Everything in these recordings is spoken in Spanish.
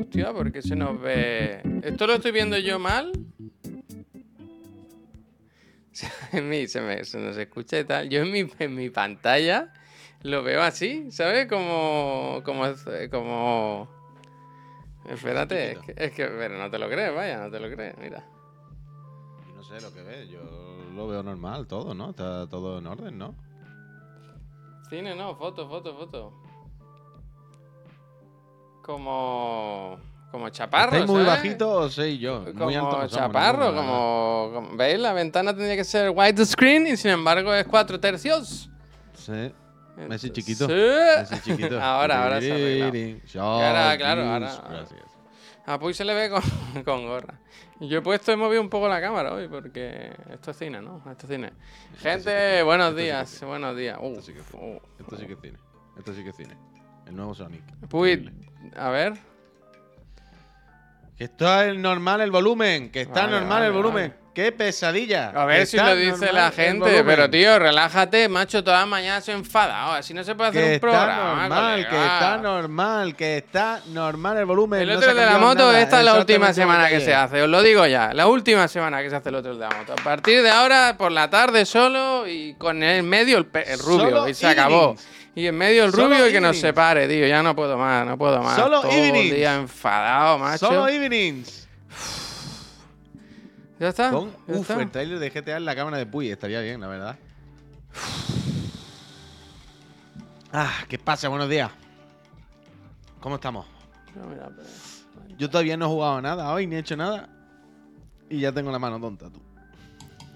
Hostia, ¿por qué se nos ve? ¿Esto lo estoy viendo yo mal? En mí se, me, se nos escucha y tal. Yo en mi, en mi pantalla lo veo así, ¿sabes? Como. Como. como... Espérate, es que, es que. Pero no te lo crees, vaya, no te lo crees, mira. Y no sé lo que ves, yo lo veo normal todo, ¿no? Está todo en orden, ¿no? Cine, no, foto, foto, foto. Como. Como chaparro. ¿Estáis muy ¿sabes? bajito o soy yo? Como muy alto no somos chaparro, como, como- ¿Veis? La ventana tendría que ser widescreen y sin embargo es 4 tercios. Sí. Messi chiquito. Sí. Messi chiquito. ahora, ahora se ahora, claro, ahora- Gracias. A Puy se le ve con, con gorra. Yo he puesto, he movido un poco la cámara hoy porque esto es cine, ¿no? Esto es cine. Gente, buenos sí días, buenos días. Uh, Esto sí que es cine. uh. Esto sí que es cine. Esto sí que es cine. El nuevo Sonic. Puy. A ver. Que está el normal el volumen. Que está Vale, normal vale, el volumen. vale. ¡Qué pesadilla! A ver si lo dice la el gente, pero tío, relájate, macho, todas las mañanas se enfadado. Así no se puede hacer Que un está programa. normal, que está normal, que está normal el volumen. El otro de la moto, nada, esta es la última semana que se hace, os lo digo ya. La última semana que se hace el otro de la moto. A partir de ahora, por la tarde solo y con en medio el, el rubio. Solo y se acabó. Y en medio el Solo rubio y que nos evenings. separe, tío. Ya no puedo más, no puedo más. Solo Todo evenings. el día enfadado, macho. Solo evenings. ¿Ya está? Con, ¿Ya uf, está? el trailer de GTA en la cámara de Puy. Estaría bien, la verdad. Ah, ¿qué pasa? Buenos días. ¿Cómo estamos? No, Yo todavía no he jugado nada hoy, ni he hecho nada. Y ya tengo la mano tonta, tú.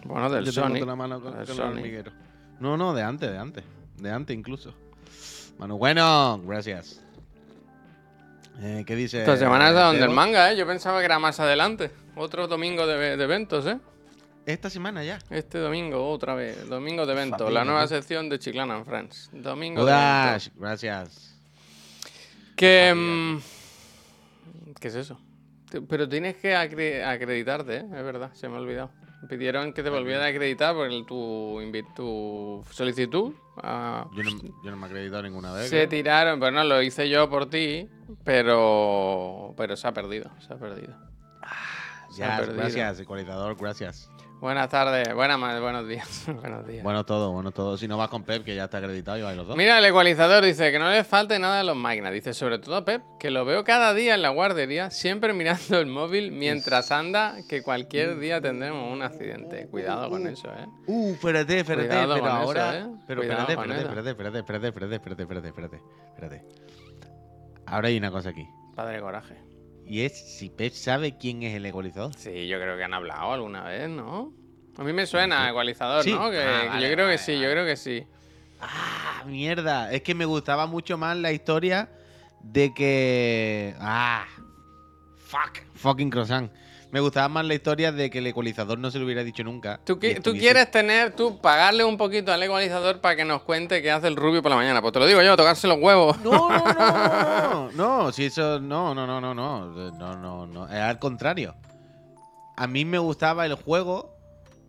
Bueno, del Yo tengo Sonic. la mano con, del con el Sonic. hormiguero. No, no, de antes, de antes. De antes incluso. Mano, bueno, gracias. Eh, ¿Qué dice? Esta semana es donde el manga, ¿eh? Yo pensaba que era más adelante. Otro domingo de, de eventos, ¿eh? Esta semana ya. Este domingo, otra vez. Domingo de eventos. La nueva ¿no? sección de Chiclana and Friends. Domingo de Udash, eventos. gracias. Que. Mm, ¿Qué es eso? Pero tienes que acre- acreditarte, ¿eh? Es verdad, se me ha olvidado. Pidieron que te volviera a acreditar por el- tu, tu solicitud. ah, Yo no, yo no me he acreditado ninguna vez. se creo. tiraron, pero no, lo hice yo por ti, pero. Pero se ha perdido, se ha perdido. se ha Ya, perdido. gracias, ecualizador, gracias. Buenas tardes, buenas buenos días. buenos días. Bueno, todo, bueno, todo. Si no vas con Pep, que ya está acreditado, y vais los dos. Mira, el ecualizador dice que no le falte nada a los máquinas. Dice, sobre todo a Pep, que lo veo cada día en la guardería, siempre mirando el móvil mientras anda, que cualquier día tendremos un accidente. Cuidado con eso, ¿eh? Uh, espérate, espérate, Cuidado pero eso, ahora. ¿eh? Pero espérate, espérate, espérate, espérate, espérate, espérate, espérate, espérate, espérate, espérate. Ahora hay una cosa aquí. Padre coraje. Y es si Pep sabe quién es el ecualizador. Sí, yo creo que han hablado alguna vez, ¿no? A mí me suena ecualizador, Sí. ¿no? Que, Ah, vale, yo creo vale, que sí, yo creo que sí. Ah, mierda. Es que me gustaba mucho más la historia de que. Ah. Fuck. Fucking croissant. Me gustaba más la historia de que el ecualizador no se lo hubiera dicho nunca. ¿Tú, qui- tú quieres tener, tú pagarle un poquito al ecualizador para que nos cuente qué hace el rubio por la mañana? Pues te lo digo yo, tocarse los huevos. No, no, no, no, no, no, si eso, no, no, no, no, no, no, no, no, es al contrario. A mí me gustaba el juego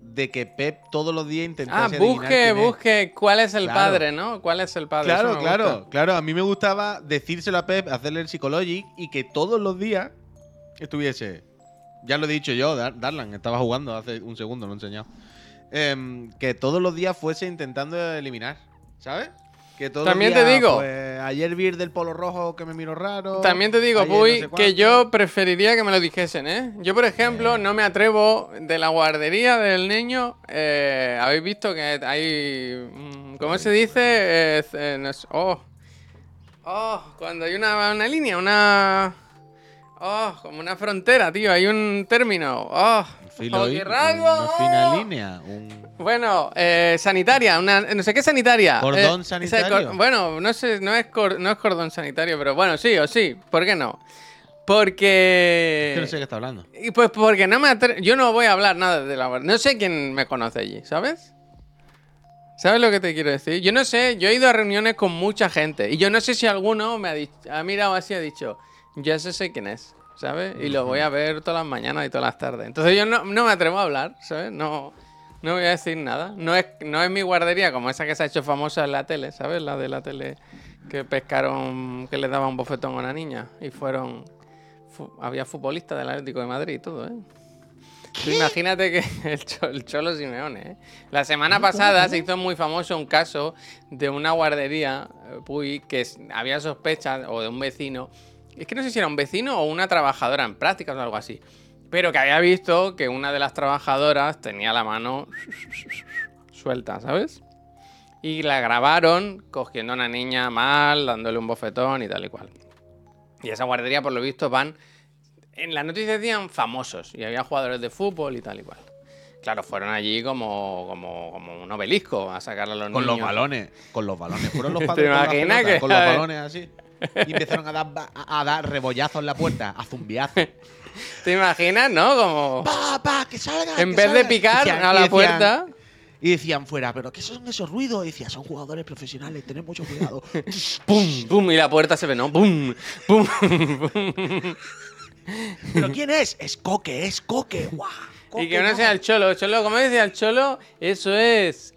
de que Pep todos los días intentase Ah, busque, busque cuál es el Claro. padre, ¿no? ¿Cuál es el padre? Claro, claro, gusta. claro. A mí me gustaba decírselo a Pep, hacerle el Psychologic y que todos los días estuviese. Ya lo he dicho yo, Dar- Darlan, estaba jugando hace un segundo, lo he enseñado. Em, que todos los días fuese intentando eliminar, ¿sabes? Que todos los También te días, digo- pues, ayer vi el del polo rojo que me miró raro. También te digo, no Puy, sé que yo preferiría que me lo dijesen, ¿eh? Yo, por ejemplo, no me atrevo de la guardería del niño. eh, Habéis visto que hay. mm, ¿Cómo se dice? Eh, eh, no es- oh. Oh, cuando hay una, una línea, una. Oh, como una frontera, tío. Hay un término. Oh, Filo oh, qué rango. Una fina línea. Un... Bueno, eh, sanitaria, una, no sé qué sanitaria. ¿Cordón Eh, sanitario? esa cor- bueno, no sé, no es, cor- no es cordón sanitario, pero bueno, sí o sí, ¿por qué no? Porque... Es que no sé qué está hablando. Y pues porque no me atre- Yo no voy a hablar nada de la No sé quién me conoce allí, ¿sabes? ¿Sabes lo que te quiero decir? Yo no sé, yo he ido a reuniones con mucha gente y yo no sé si alguno me ha, dicho, ha mirado así y ha dicho, ya sé, sé quién es, ¿sabes? Y lo voy a ver todas las mañanas y todas las tardes. Entonces yo no, no me atrevo a hablar, ¿sabes? No, No voy a decir nada. No es, no es mi guardería como esa que se ha hecho famosa en la tele, ¿sabes? La de la tele que pescaron, que le daban un bofetón a una niña y fueron... fu- había futbolistas del Atlético de Madrid y todo, ¿eh? Tú imagínate que el, Cho- el Cholo Simeone, ¿eh? La semana pasada se hizo muy famoso un caso de una guardería, eh, Puy, que es- había sospechas, o de un vecino, es que no sé si era un vecino o una trabajadora en prácticas o algo así, pero que había visto que una de las trabajadoras tenía la mano suelta, ¿sabes? Y la grabaron cogiendo a una niña mal, dándole un bofetón y tal y cual. Y esa guardería, por lo visto, van. En las noticias decían famosos y había jugadores de fútbol y tal y cual. Claro, fueron allí como, como, como un obelisco a sacar a los Con niños. los balones. Con los balones. Fueron los ¿Te padres con, pelotas, que- con los balones así. Y empezaron a dar, a, a dar rebollazos en la puerta, a zumbiazos. ¿Te imaginas, no? Como. ¡Pa, pa, que salga! En que vez de picar Decían- a la decían- puerta. Y decían fuera, ¿pero qué son esos ruidos? Y decía, son jugadores profesionales, tened mucho cuidado. ¡Pum! ¡Pum! Y la puerta se ve, ¿no? ¡Pum! ¡Pum! ¡Pum! ¿Pero quién es? Es Coque, es Coque. ¡Guau! Y que no sea el cholo. Cholo, como decía el cholo, eso es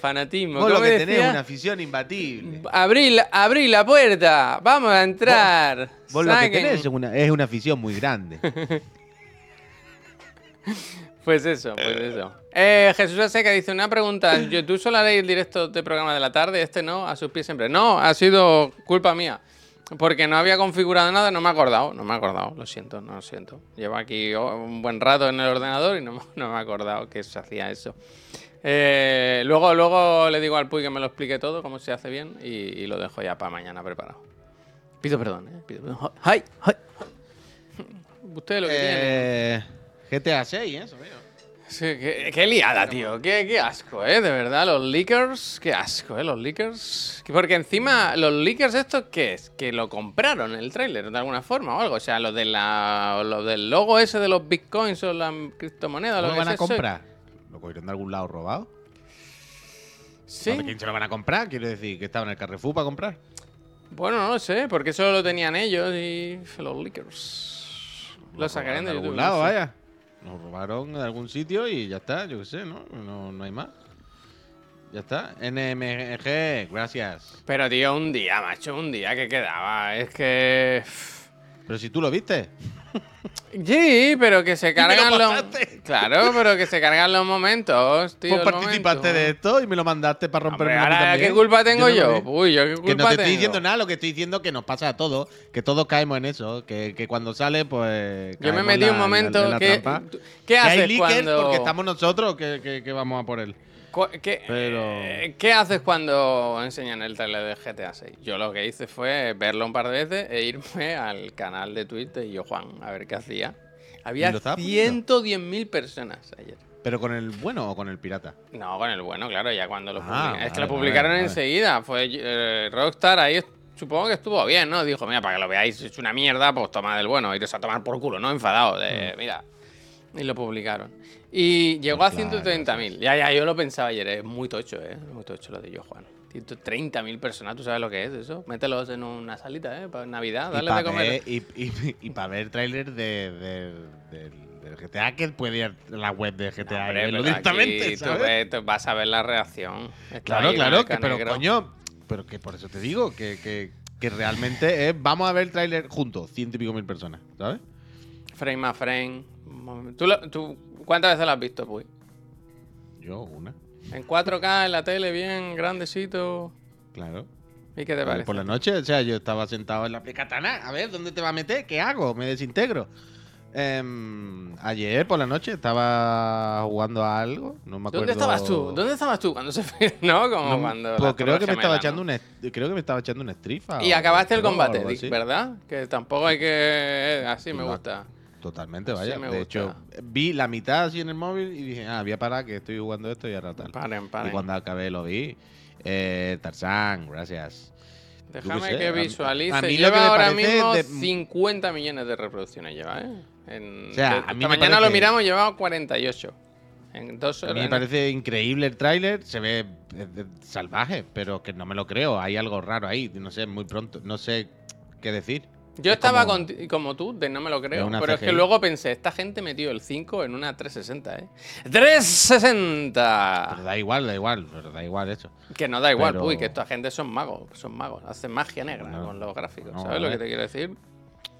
fanatismo. Vos lo ¿Cómo que tenés es decía? una afición imbatible. Abrí la, abrí la puerta, vamos a entrar. Vos lo que tenés es una, es una afición muy grande. Pues eso, pues eso. Eh, Jesús Aseca dice una pregunta. Yo, ¿Tú solo haréis el directo de programa de la tarde? Este no, a sus pies siempre. No, ha sido culpa mía. Porque no había configurado nada, no me he acordado. No me he acordado, lo siento, no lo siento. Llevo aquí oh, un buen rato en el ordenador y no, me- he acordado que se hacía eso. Eh, luego, luego le digo al Puy que me lo explique todo, cómo se hace bien, y, lo dejo ya para mañana preparado. Pido perdón, ¿eh? Pido perdón. ¡Ay! ¡Ay! Usted lo que tiene. Eh, GTA 6, eso, veo. Sí, qué, qué liada, tío. Qué, qué asco, ¿eh? De verdad, los leakers. Qué asco, ¿eh? Los leakers. Porque encima, los leakers estos, ¿qué es? Que lo compraron el tráiler de alguna forma o algo. O sea, lo, de la, lo del logo ese de los bitcoins o las criptomonedas. ¿No lo lo que van a eso. comprar? ¿Lo cogieron de algún lado robado? Sí. ¿A quién se lo van a comprar? Quiero decir, que estaba en el Carrefour para comprar. Bueno, no lo sé, porque eso lo tenían ellos y los leakers. Lo sacarán de de algún YouTube. lado, no sé. vaya. Nos robaron de algún sitio y ya está, yo qué sé, ¿no? No, no hay más. Ya está. NMG, gracias. Pero, tío, un día, macho, un día que quedaba. Es que. Pero si tú lo viste. Sí, pero que se me lo cargan los. Claro, pero que se cargan los momentos, tío. Pues participaste momento. de esto y me lo mandaste para romperme Hombre, ahora, también. ¿qué culpa tengo no yo? Uy, yo qué culpa Que no te estoy diciendo nada, lo que estoy diciendo es que nos pasa a todos, que todos caemos en eso, que, que cuando sale, pues. Yo me metí un la- en la- momento en la. ¿Qué Que hay haces cuando.? porque estamos nosotros que, que- que vamos a por él. ¿Qué, Pero- eh, ¿Qué haces cuando enseñan el trailer de GTA 6? Yo lo que hice fue verlo un par de veces e irme al canal de Twitter y yo, Juan, a ver qué hacía. Había ¿Y lo estabas poniendo? 110.000 personas ayer. ¿Pero con el bueno o con el pirata? No, con el bueno, claro, ya cuando lo Ah, publicaron. es que lo publicaron vale, enseguida. Fue eh, Rockstar ahí. Supongo que estuvo bien, ¿no? Dijo, mira, para que lo veáis, es una mierda, pues toma del bueno. Iros a tomar por culo, ¿no? Enfadado. De, Mm. Mira. Y lo publicaron. Y llegó a Claro, 130.000. Ya, ya, yo lo pensaba ayer. Es muy tocho, ¿eh? Muy tocho lo de yo, Juan. 130.000 personas, ¿tú sabes lo que es eso? Mételos en una salita, ¿eh? Para Navidad, dale para de comer. y, y- y pa' ver tráiler de, de- del, del GTA que puede ir a la web de GTA Hombre, pero directamente, aquí tú ¿sabes? ves- tú vas a ver la reacción. Está Claro, claro, que, pero negro. coño, pero que por eso te digo, que, que, que realmente es, vamos a ver el tráiler juntos, ciento y pico mil personas, ¿sabes? Frame a frame. ¿Tú, lo- tú- ¿Cuántas veces lo has visto, Puy? Yo, una, En 4K, en la tele, bien grandecito. claro. ¿Y qué te Por- parece? Por la noche, o sea, yo estaba sentado en la plicatana, a ver, ¿dónde te va a meter? ¿Qué hago? ¿Me desintegro? Em, ayer por la noche estaba jugando a algo, no me acuerdo. ¿Dónde estabas tú? ¿Dónde estabas tú cuando se fue? ¿No? Como No, cuando. pues creo que me estaba echando ¿no? un creo que me estaba echando un estrifa. Y o- acabaste el combate. ¿verdad? Que tampoco hay que. Así me gusta. Totalmente, vaya. de gusta. hecho, vi la mitad así en el móvil y dije, ah, voy a parar que estoy jugando esto y ahora tal. Paren, Y paren. cuando acabé lo vi. Eh, Tarzán, gracias. Déjame que visualice. a mí lo lleva que me ahora mismo de- 50 millones de reproducciones. Lleva, ¿eh? En- O sea, a mí me mañana lo parece- miramos, llevaba 48. En dos A mí horas. me parece increíble el tráiler, se ve eh, salvaje, pero que no me lo creo, hay algo raro ahí, no sé, muy pronto, no sé qué decir. Yo Es estaba como- tú, de no me lo creo. Pero es que luego pensé, esta gente metió el 5 en una 360, ¿eh? ¡360! Pero da igual, da igual, pero da igual eso. Que no da igual, Pero- uy, que esta gente son magos, son magos, hacen magia negra No. con los gráficos. No, ¿Sabes lo que te quiero decir?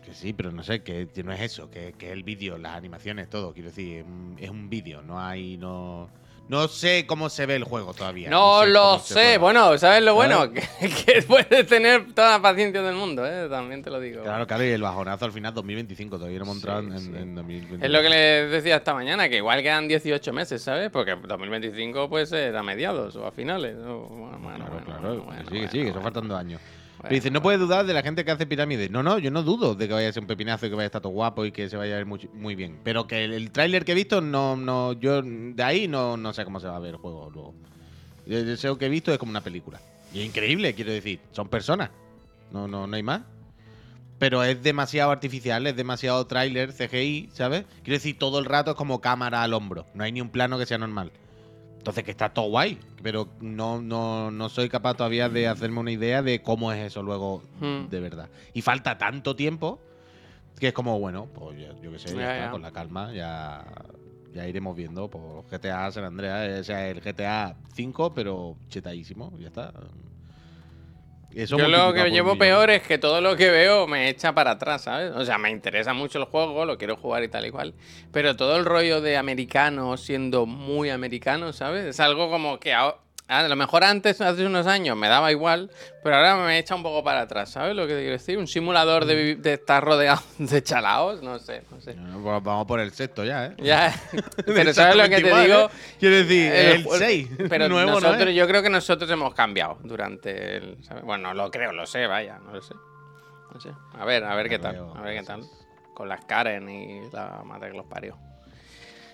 Que sí, pero no sé, que, no es eso, que, que el vídeo, las animaciones, todo, quiero decir, es un vídeo, no hay, no... No sé cómo se ve el juego todavía. No lo sé. Bueno, ¿sabes lo bueno? Que, que puedes tener toda la paciencia del mundo, ¿eh? También te lo digo. Claro, claro, y el bajonazo al final 2025, todavía no hemos entrado Sí, en, sí. en 2025. Es lo que les decía esta mañana, que igual quedan 18 meses, ¿sabes? Porque 2025 puede ser a mediados o a finales. o- bueno, Claro, bueno, claro, bueno, sí, sí, que son faltan dos años. Pero dice, no puedes dudar de la gente que hace pirámides. No, no, yo no dudo de que vaya a ser un pepinazo y que vaya a estar todo guapo y que se vaya a ver muy, muy bien. Pero que el, el tráiler que he visto, no, no, yo de ahí no, no sé cómo se va a ver el juego luego. Sé lo que he visto es como una película. Y es increíble, quiero decir, son personas. No, no, no hay más. Pero es demasiado artificial, es demasiado tráiler, CGI, ¿sabes? Quiero decir, todo el rato es como cámara al hombro. No hay ni un plano que sea normal. Entonces, que está todo guay, pero no, no, no soy capaz todavía de hacerme una idea de cómo es eso luego Hmm. de verdad. Y falta tanto tiempo que es como, bueno, pues ya- yo qué sé, ya, Ya, está, ya. con la calma, ya, ya iremos viendo. Pues GTA San Andreas, o sea, el GTA 5, pero chetadísimo, ya está. Eso Yo lo que llevo peor es que todo lo que veo me echa para atrás, ¿sabes? O sea, me interesa mucho el juego, lo quiero jugar y tal y cual. Pero todo el rollo de americano siendo muy americano, ¿sabes? Es algo como que a, a lo mejor antes, hace unos años, me daba igual, pero ahora me echa un poco para atrás, ¿sabes lo que te quiero decir? Un simulador de, de estar rodeado de chalaos, no sé, no sé. Pues vamos por el sexto ya, ¿eh? Ya, pero ¿sabes lo que te digo? ¿eh? Quiero decir, El el, ju- 6. Pero nuevo, ¿no nosotros, es? yo creo que nosotros hemos cambiado durante el. ¿sabes? Bueno, no lo creo, lo sé, vaya, no lo sé. No sé. A ver, a ver qué tal. A ver qué tal. Con las Karen y la madre que los parió.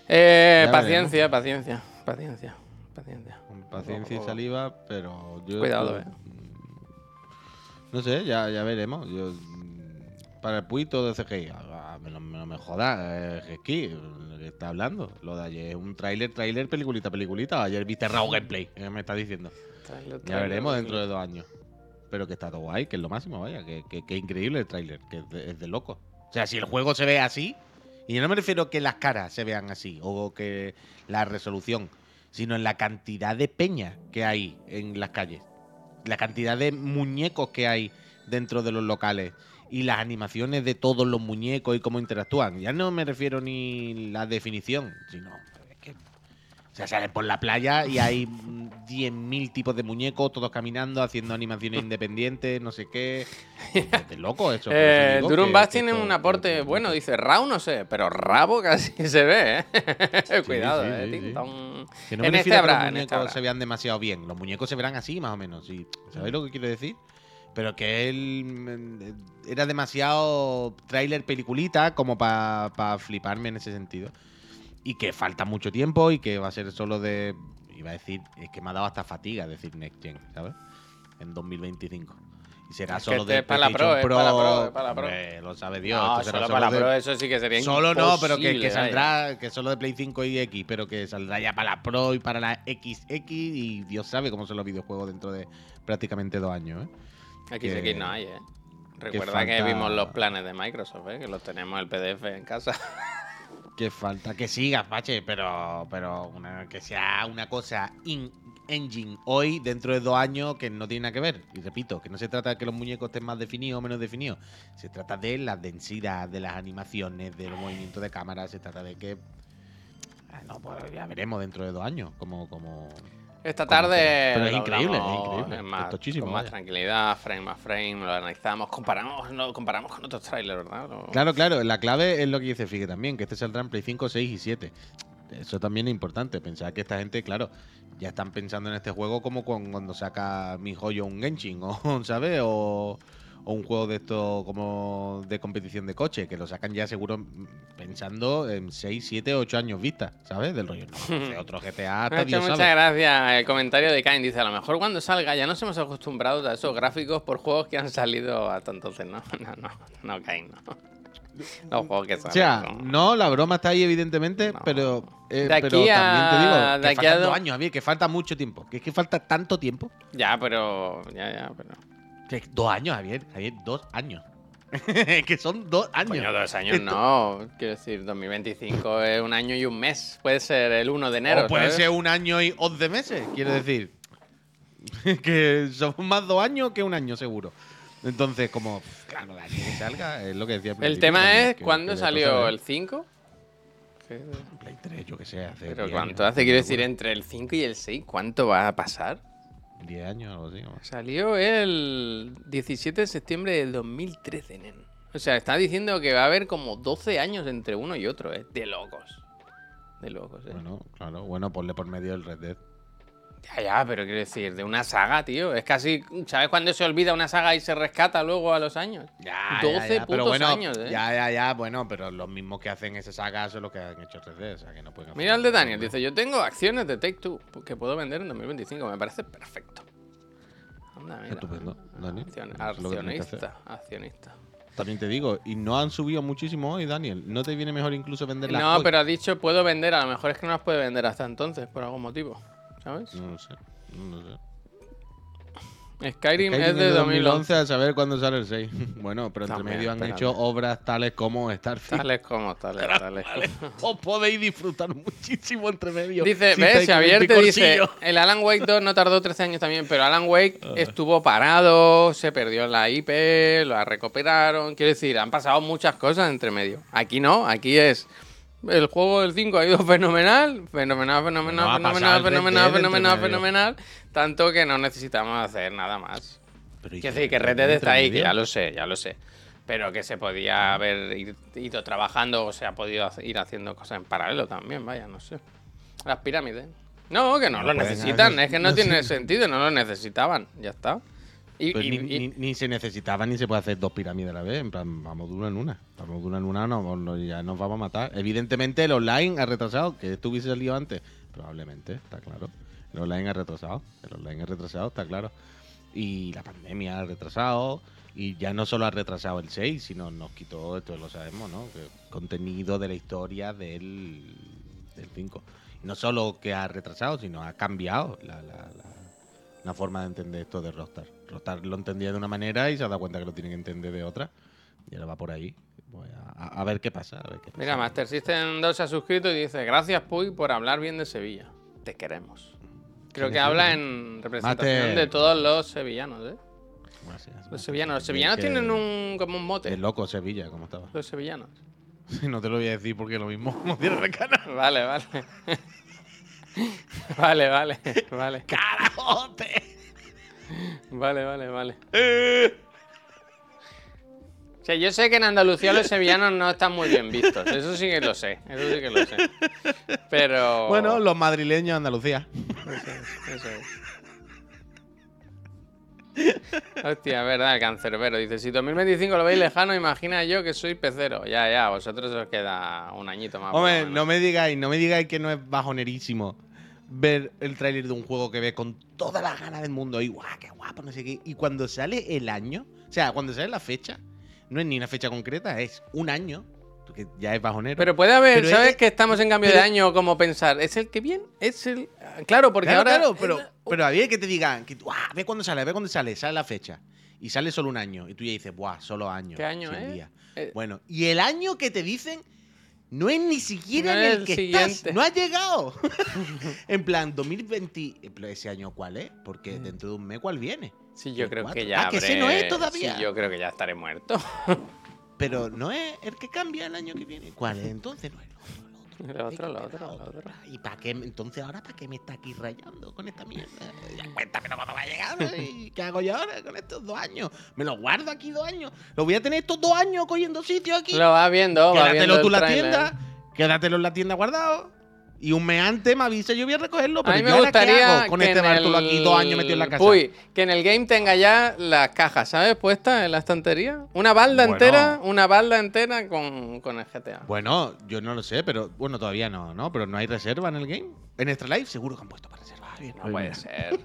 Eh, paciencia, paciencia, paciencia, paciencia. Con paciencia y saliva, pero yo. Cuidado, eh. No sé, ya, ya veremos. Yo, para el puito de CGI, ah, me, no, me- no me jodas, eh, que está hablando. Lo de ayer, un tráiler, tráiler, peliculita, peliculita. Ayer viste Raw Gameplay, ¿qué me está diciendo? Ya veremos dentro de dos años. Pero que está todo guay, que es lo máximo, vaya, que, que, que increíble el tráiler, que es de, es de loco. O sea, si el juego se ve así, y yo no me refiero que las caras se vean así, o que la resolución, sino en la cantidad de peña que hay en las calles, la cantidad de muñecos que hay dentro de los locales y las animaciones de todos los muñecos y cómo interactúan. Ya no me refiero ni la definición, sino o sea, salen por la playa y hay mm, 10.000 tipos de muñecos, todos caminando, haciendo animaciones independientes, no sé qué. Es de loco eso. Eh, Durum Bass tiene un aporte bueno, dice Rao no sé, pero Rabo casi se ve, ¿eh? Cuidado, sí, eh. sí, Ting sí. Que no me En este que los este muñecos se vean demasiado bien. Los muñecos se verán así, más o menos. ¿Sabéis lo que quiero decir? Pero que él mm, era demasiado tráiler peliculita como para fliparme en ese sentido. Y que falta mucho tiempo y que va a ser solo de. Iba a decir, es que me ha dado hasta fatiga decir Next Gen, ¿sabes? En 2025. Y será Es que solo este de es para la Pro, es para la Pro, es para la Pro. Hombre, lo sabe Dios. No, esto será solo solo para la de- Pro, eso sí que sería Solo no, pero que, que vaya. saldrá, que solo de Play 5 y X, pero que saldrá ya para la Pro y para la XX y Dios sabe cómo son los videojuegos dentro de prácticamente dos años, ¿eh? XX que- no hay, ¿eh? Recuerda que, falta- vimos los planes de Microsoft, ¿eh? Que los tenemos el PDF en casa. Que falta que sigas, Pache, pero, pero que sea una cosa in-engine hoy, dentro de dos años, que no tiene nada que ver. Y repito, que no se trata de que los muñecos estén más definidos o menos definidos. Se trata de la densidad, de las animaciones, de los movimientos de cámara. Se trata de que. Ah, No, pues ya veremos dentro de dos años cómo. cómo... Esta ¿Cómo tarde. Pero es lo increíble, es increíble, es más, con más tranquilidad, frame a frame, lo analizamos, comparamos, no, comparamos con otros trailers, ¿verdad? Lo- Claro, claro, la clave es lo que dice Figue también, que este saldrá en Play 5, 6 y 7. Eso también es importante, pensar que esta gente, claro, ya están pensando en este juego como cuando saca mi joyo un Genshin, o, ¿sabes? O, o un juego de esto como de competición de coche, que lo sacan ya seguro pensando en 6, 7, 8 años vista, ¿sabes? Del rollo. No, otro GTA Me ha hasta hecho Dios mucha sabe. gracia el comentario de Kain. Dice, a lo mejor cuando salga ya nos hemos acostumbrado a esos gráficos por juegos que han salido hasta entonces. No, no, no, no, Kain, no. Los juegos que O salen. sea, no. no, la broma está ahí, evidentemente, No. pero, eh, De aquí pero también te digo a- que de aquí a faltan do- dos años, Javier, que falta mucho tiempo. Que es que falta tanto tiempo. Ya, pero... Ya, ya, pero... Dos años, Javier. Javier, dos años. que son dos años. Coño, dos años Esto- no. Quiero decir, 2025 es un año y un mes. Puede ser el 1 de enero. o puede ¿sabes? ser un año y 11 meses, quiero decir. que son más dos años que un año, seguro. Entonces, como, claro, aquí que salga, es lo que decía El tema es que- cuándo que salió el 5. sale Play 3, yo que sé, hace Pero 10 ¿cuánto hace? Quiero decir, entre el 5 y el 6, ¿cuánto va a pasar? 10 años, algo así. ¿no? Salió el 17 de septiembre del 2013, nen. O sea, está diciendo que va a haber como 12 años entre uno y otro, ¿eh? De locos. De locos, ¿eh? Bueno, claro, bueno, ponle por medio el Red Dead. Ya, ya, pero quiero decir, de una saga, tío. Es casi, ¿sabes cuándo se olvida una saga y se rescata luego a los años? Ya, 12 ya, pero putos bueno, años, ¿eh? Ya, ya, ya, bueno, pero los mismos que hacen esa saga son los que han hecho 3D, o sea, que no pueden hacer Mira el de. Daniel, dice, yo tengo acciones de Take Two que puedo vender en 2025, me parece perfecto. Anda, mira. Estupendo, Daniel. Accion- accionista, accionista. También te digo, y no han subido muchísimo hoy, Daniel. ¿No te viene mejor incluso venderlas No, hoy? pero ha dicho puedo vender, a lo mejor es que no las puede vender hasta entonces, por algún motivo. ¿Sabes? No lo sé, no lo sé. Skyrim, Skyrim es de 2011. a saber cuándo sale el 6. bueno, pero entre También, medio han espérate. hecho obras tales como Starfield. Tales como, tales, tales. Os podéis disfrutar muchísimo entre medio. Dice, si ves, Xavier te dice, el Alan Wake 2 no tardó 13 años también, pero Alan Wake estuvo parado, se perdió la IP, la recuperaron. Quiero decir, han pasado muchas cosas entre medio. Aquí no, aquí es... El juego del 5 ha ido fenomenal, fenomenal, fenomenal, No fenomenal, Red fenomenal, fenomenal, fenomenal, tanto que no necesitamos hacer nada más. Pero ¿y Quiero decir que Red Dead está ahí, que ya lo sé, ya lo sé. Pero que se podía haber ir- ido trabajando o se ha podido ir haciendo cosas en paralelo también, vaya, no sé. Las pirámides. No, que no, No lo necesitan, hacer- es que no, no tiene sentido, no lo necesitaban, ya está. Y, Pues y- ni, y- ni- ni se necesitaba ni se puede hacer dos pirámides a la vez. En plan, vamos de una en una. Vamos de una en una, no, no, ya nos vamos a matar. Evidentemente, el online ha retrasado. Que esto hubiese salido antes. Probablemente, está claro. El online ha retrasado. El online ha retrasado, está claro. Y la pandemia ha retrasado. Y ya no solo ha retrasado el 6, sino nos quitó, esto lo sabemos, ¿no? Que contenido de la historia del, del 5. Y no solo que ha retrasado, sino ha cambiado la, la- la- la forma de entender esto de Rockstar. Rockstar lo entendía de una manera y se ha dado cuenta que lo tiene que entender de otra. Y ahora va por ahí. Voy a, ver qué pasa. A ver qué Mira. Master System 2 se ha suscrito y dice, gracias Puy por hablar bien de Sevilla. Te queremos. Creo ¿Quién que habla en representación Master. de todos los sevillanos, ¿eh? Gracias. Los sevillanos. Los sevillanos que- tienen un como un mote. Es loco Sevilla, como estaba. Los sevillanos. no te lo voy a decir porque lo mismo no tiene. Vale, vale. vale, vale, vale. ¡Carajote! Vale, vale, vale. O sea, yo sé que en Andalucía los sevillanos no están muy bien vistos. Eso sí que lo sé. Eso sí que lo sé. Pero. Bueno, los madrileños Andalucía. Eso es. Hostia, es verdad, el cancerbero. Dice, si 2025 lo veis lejano, imagina yo que soy pecero. Ya, ya, vosotros os queda un añito más. Hombre, no me digáis, no me digáis que no es bajonerísimo ver el tráiler de un juego que ves con todas las ganas del mundo y guau, qué guapo, no sé qué. Y cuando sale el año, o sea, cuando sale la fecha, no es ni una fecha concreta, es un año, que ya es bajonero. Pero puede haber, Pero ¿sabes? es- que estamos en cambio de pero- año, como pensar, ¿es el que viene? ¿Es el...? Claro, porque claro, ahora... claro, pero, pero había que te digan, que, "Guau, ve cuándo sale, ve cuándo sale, sale la fecha. Y sale solo un año. Y tú ya dices, buah, solo año. ¿Qué año es? día". Eh, Bueno, y el año que te dicen no es ni siquiera No en el el que siguiente. estás. No ha llegado. en plan, 2020. pero ¿Ese año cuál es? Porque Mm. dentro de un mes, ¿cuál viene? Sí, yo creo cuatro. que ya Ah, que ese no habré- es todavía. Sí, yo creo que ya estaré muerto. Pero no es el que cambia el año que viene. ¿Cuál es? Entonces no es lo otro. Lo que otro, esperar lo otro. ¿Y para qué? Entonces, ¿ahora para qué me está aquí rayando con esta mierda? Ya cuéntame cuándo va a llegar. ¿no? ¿Y ¿Qué hago yo ahora con estos dos años? ¿Me lo guardo aquí dos años? ¿Lo voy a tener estos dos años cogiendo sitio aquí? Lo vas viendo, va Quédatelo viendo tú en el la tienda. Quédatelo en la tienda guardado. Y antes me avisa, yo voy a recogerlo. Pero A mí yo me ¿qué gustaría hago con que este bártulo el- aquí dos años metido en la casa. Uy, que en el game tenga ya las cajas, ¿sabes? Puestas en la estantería. Una balda Bueno. entera, una balda entera con, con el GTA. Bueno, yo no lo sé, pero bueno, todavía no, ¿no? Pero no hay reserva en el game. En Extra Life seguro que han puesto para reservar. Bien, No puede bien. ser.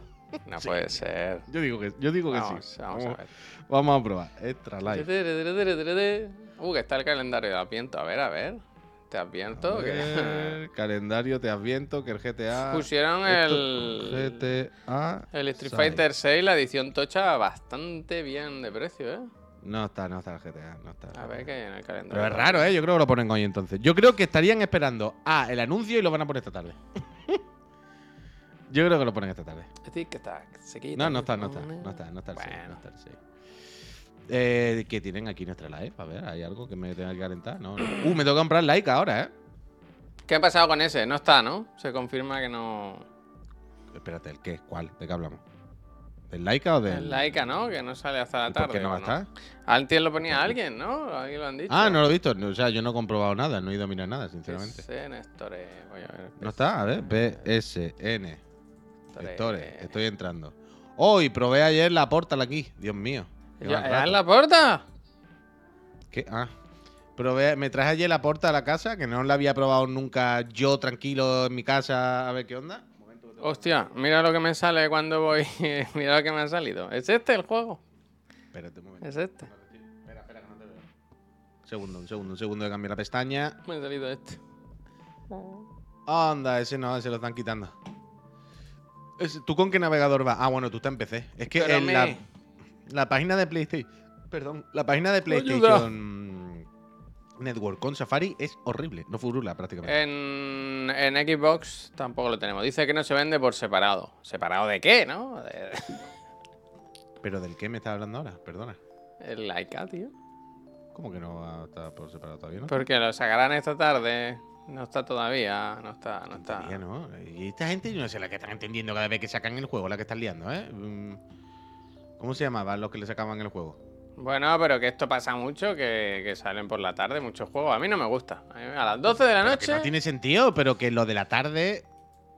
No Sí. puede ser. Yo digo que, yo digo que Vamos, sí. vamos a ver. vamos a probar. Extra Life. Uh, que está el calendario de Adviento. A ver, a ver. ¿Te adviento? A que- ver, calendario, te adviento que el GTA. Pusieron el, GTA. el Street. Fighter 6, la edición tocha, bastante bien de precio, ¿eh? No está, no está el GTA, no está. A ver qué hay en el calendario. Pero es raro, ¿eh? Yo creo que lo ponen hoy entonces. Yo creo que estarían esperando a el anuncio y lo van a poner esta tarde. Yo creo que lo ponen esta tarde. Tic-tac, se quita, No, no está, no está, pone. no está, no está el seis, Bueno. no está el seis. Eh, ¿Qué tienen aquí nuestra live? A ver, ¿hay algo que me tenga que calentar? No, no. Uh, me tengo que comprar like ahora, ¿eh? ¿Qué ha pasado con ese? No está, ¿no? Se confirma que no. Espérate, ¿el qué? ¿Cuál? ¿De qué hablamos? ¿Del Laika o del.? El Laika, ¿no? Que no sale hasta la ¿Y tarde. ¿Por qué no va a ¿o estar? Antes lo ponía alguien, ¿no? Alguien lo han dicho. Ah, no lo he visto. O sea, yo no he comprobado nada, no he ido a mirar nada, sinceramente. PC, Nestore. Voy a ver. ¿No está? A ver, BSN. Nestore. Vectores, estoy entrando. Oh, y probé ayer la Portal aquí. Dios mío. ¿Ya, rato. en la puerta? ¿Qué? Ah. Probé, me traje ayer la Portal a la casa, que no la había probado nunca yo tranquilo en mi casa a ver qué onda. Hostia, mira lo que me sale cuando voy. mira lo que me ha salido. ¿Es este el juego? Espérate un momento. Es este. Espera, espera, que no te veo. Un segundo, un segundo, un segundo de cambiar la pestaña. Me ha salido este. Anda, ese no, ese lo están quitando. ¿Tú con qué navegador vas? Ah, bueno, tú estás en PC. Es que Pero en la, la página de PlayStation. Perdón, la página de. PlayStation Network con Safari es horrible. No furula prácticamente. En, en Xbox tampoco lo tenemos. Dice que no se vende por separado. ¿Separado de qué, no? De- ¿Pero del qué me estás hablando ahora? Perdona. el Laika, tío. ¿Cómo que no va a estar por separado todavía, no? Porque lo sacarán esta tarde. No está todavía. No está, no está. Todavía no. Y esta gente, yo no sé la que están entendiendo cada vez que sacan el juego, la que están liando, ¿eh? ¿Cómo se llamaban los que le sacaban el juego? Bueno, pero que esto pasa mucho, que, que salen por la tarde muchos juegos. A mí no me gusta. A, las 12 de la Pero noche. no tiene sentido, pero que lo de la tarde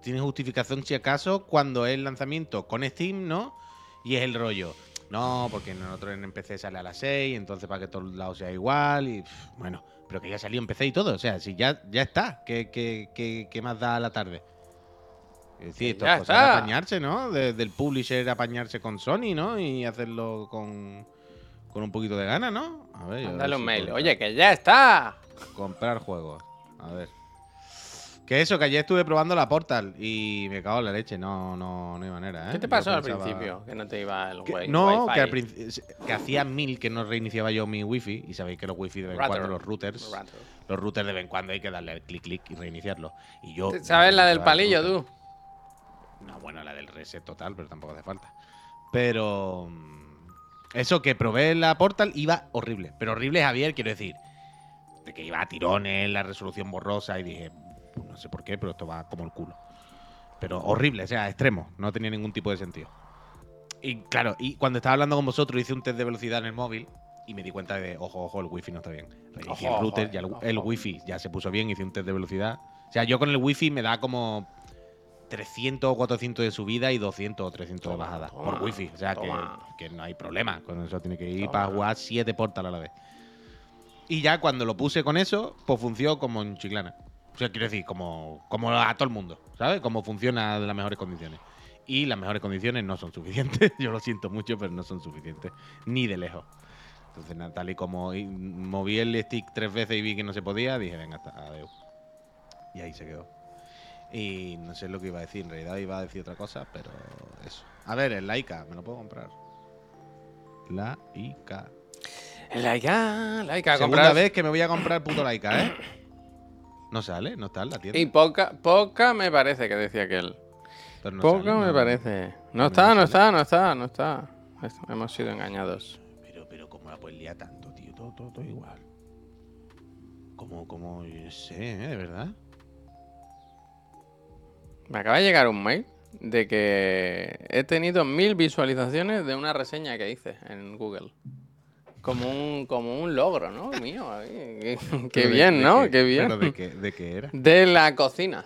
tiene justificación si acaso cuando es el lanzamiento con Steam, ¿no? Y es el rollo. No, porque nosotros en PC sale a las 6, entonces para que todos lados sea igual. Y bueno, pero que ya salió en PC y todo. O sea, si ya, ya está, ¿qué, qué, qué- qué más da a la tarde? Es decir, esto Ya es cosa de está. apañarse, ¿no? De- del publisher apañarse con Sony, ¿no? Y hacerlo con, con un poquito de gana, ¿no? A ver, yo Mándale sí un mail. puedo Oye, que ya está. Comprar juegos. A ver. Que eso, que ayer estuve probando la Portal y me cago en la leche. No, no, no hay manera, ¿eh? ¿Qué te Yo pasó al pensaba- principio? Que no te iba el Que- wi- no, wifi. que, al princi- que hacía mil que no reiniciaba yo mi wifi. Y sabéis que los wifi de vez en Router. cuando, los routers, Rato. los routers de vez en cuando hay que darle al clic clic y reiniciarlo. Y yo. ¿Sabes la del reiniciaba el palillo, router. tú? No, bueno, la del reset total, pero tampoco hace falta. Pero. mm, Eso que probé en la Portal iba horrible. Pero horrible, Javier, quiero decir. De que iba a tirones, la resolución borrosa y dije, "Pues no sé por qué, pero esto va como el culo. Pero horrible, o sea, extremo. No tenía ningún tipo de sentido. Y claro, y cuando estaba hablando con vosotros hice un test de velocidad en el móvil y me di cuenta de, ojo, ojo, el wifi no está bien. El router, ojo, ya el, el wifi ya se puso bien, hice un test de velocidad. O sea, yo con el wifi me da como 300 o 400 de subida y 200 o 300 Toma, de bajada toma, por wifi. O sea, que, no hay problema. Con eso tiene que ir Toma. para jugar 7 portal a la vez. Y ya cuando lo puse con eso, pues funcionó como en Chiclana. O sea, quiero decir, como, como a todo el mundo, ¿sabes? Como funciona de las mejores condiciones. Y las mejores condiciones no son suficientes. Yo lo siento mucho, pero no son suficientes. Ni de lejos. Entonces, nada, tal y como moví el stick tres veces y vi que no se podía, dije, venga, hasta adiós. Y ahí se quedó. Y no sé lo que iba a decir, en realidad iba a decir otra cosa, pero eso. A ver, el Laika, ¿me lo puedo comprar? Laika. Laika, Laika, Segunda comprar. vez que me voy a comprar el puto Laika, ¿eh? No sale, no está en la tienda. Y poca, poca me parece que decía aquel. Pero no poca sale, me no. parece. No no está, no está, no está, no está. Es- Hemos sido engañados. Pero, pero, ¿cómo la puedes liar tanto, tío? Todo, todo, todo igual. Como, como, yo sé, ¿eh? De verdad. Me acaba de llegar un mail de que he tenido mil visualizaciones de una reseña que hice en Google. Como un, como un logro, ¿no? Mío. Qué, qué bien, ¿no? qué- Qué bien. Pero de qué, de qué era. De la cocina.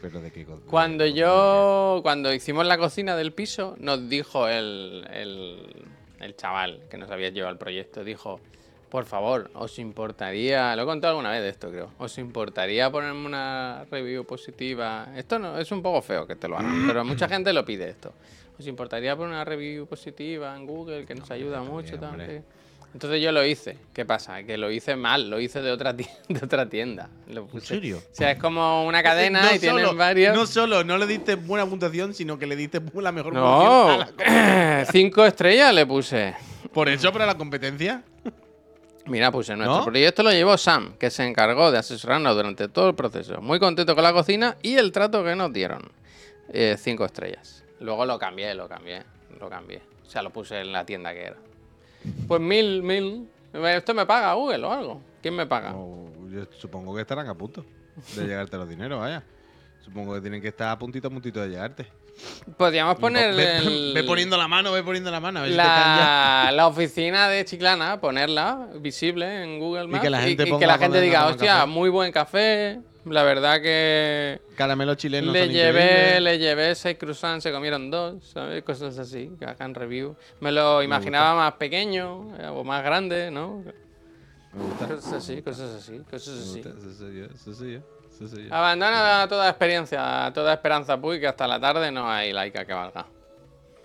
Pero de qué co- de- Cuando yo, cuando hicimos la cocina del piso, nos dijo el, el, el chaval que nos había llevado el proyecto, dijo, por favor, os importaría, lo he contado alguna vez de esto creo, os importaría ponerme una review positiva. Esto no, es un poco feo que te lo hagan, pero mucha gente lo pide esto. ¿Os importaría poner una review positiva en Google que nos ayuda también, mucho? sí? Entonces yo lo hice. ¿Qué pasa? Que lo hice mal, lo hice de otra tienda. De otra tienda. Lo ¿En puse- serio? O sea, es como una cadena No y tienen solo- varios. No solo no le diste buena puntuación, sino que le diste la mejor puntuación No, cinco estrellas le puse. Por eso, para la competencia. Mira, pues en nuestro ¿No? proyecto lo llevó Sam, que se encargó de asesorarnos durante todo el proceso. Muy contento con la cocina y el trato que nos dieron. Eh, cinco estrellas. Luego lo cambié, lo cambié, lo cambié. O sea, lo puse en la tienda que era. Pues mil, mil. ¿Esto me paga Google o algo? ¿Quién me paga? Yo supongo que estarán a punto de llegarte los dineros, vaya. Supongo que tienen que estar a puntito a puntito de llegarte. Podríamos poner ve, el- ve poniendo la mano, ve poniendo la mano. A ver si caen ya. la, la oficina de Chiclana, ponerla visible en Google Maps que la gente ponga que la gente diga, hostia, café". muy buen café. La verdad que Caramelos chilenos le llevé, le llevé seis croissants, se comieron dos, ¿sabes? Cosas así, que hagan review. Me lo imaginaba más pequeño eh, o más grande, ¿no? Me gusta. Cosas así, cosas así, cosas Me así. gusta. Eso soy yo, eso soy yo. Soy yo. Abandona toda experiencia, toda esperanza, Puy, que hasta la tarde no hay laica que valga.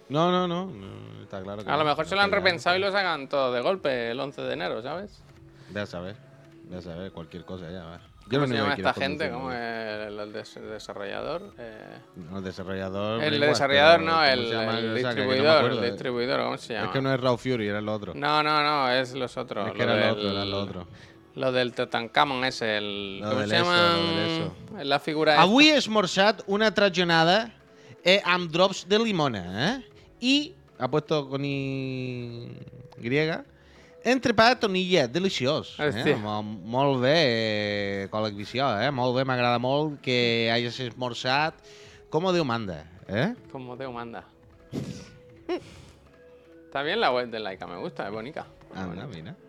No, no, no, no, Está claro que A lo no, mejor no se lo han repensado y lo sacan todo de golpe el 11 de enero, ¿sabes? Ve a saber. Ve a saber cualquier cosa ya. a ver. ¿Cómo lo se llama esta gente? conducir, ¿Cómo ¿no? es el, el des- desarrollador? Eh, No, el desarrollador. el desarrollador no, ¿cómo el, el no distribuidor. acuerdo. el distribuidor, ¿cómo se llama? Es que no es Raw Fury, era el otro. No, no, no, es los otros. es que era el otro, era el otro. Lo del Tutankamon ese, el. Lo ¿Cómo del se llama? La figura esta. Avui he esmorzat una trajonada eh, amb drops de limona, eh? I, ha puesto con i griega, entrepà de tonilla, deliciós. Eh? Hòstia. Molt bé, eh, col·leg vició, eh? Molt bé, m'agrada molt que hagis esmorzat com Déu manda, eh? Como Dios manda. Está bien la web de Laika, me gusta, es bonita. Anda, bonita. mira.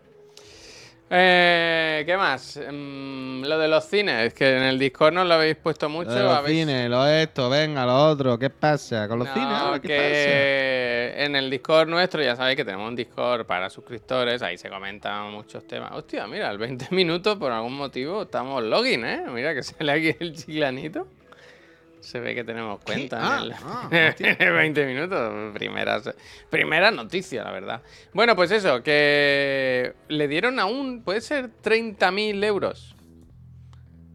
Eh, ¿Qué más? Mm, lo de los cines, es que en el Discord no lo habéis puesto mucho. Lo de los habéis- cines, lo esto, venga, lo otro, ¿qué pasa? Con los No, cines, ahora, ¿qué que en el Discord nuestro, ya sabéis que tenemos un Discord para suscriptores, ahí se comentan muchos temas. Hostia, mira, el 20 minutos por algún motivo estamos login, ¿eh? Mira que sale aquí el chiclanito. Se ve que tenemos cuenta Ah, en, el, ah, en el 20 minutos. Primera noticia, la verdad. Bueno, pues eso, que le dieron aún, puede ser 30.000 euros.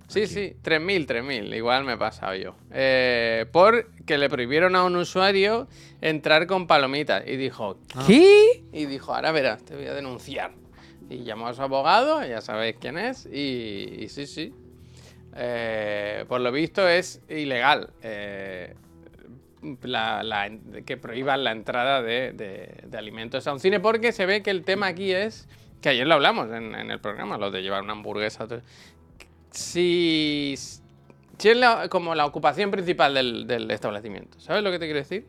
Sí, sí, 3.000, 3.000, igual me he pasado yo. Eh, porque le prohibieron a un usuario entrar con palomitas. Y dijo, Ah. ¿qué? Y dijo, ahora verás, te voy a denunciar. Y llamó a su abogado, ya sabéis quién es, y, y sí, sí. Eh, por lo visto es ilegal eh, la- la- que prohíban la entrada de, de- de alimentos a un cine, porque se ve que el tema aquí es, que ayer lo hablamos en, en el programa, lo de llevar una hamburguesa. Si, si es la- como la ocupación principal del, del establecimiento, ¿sabes lo que te quiero decir?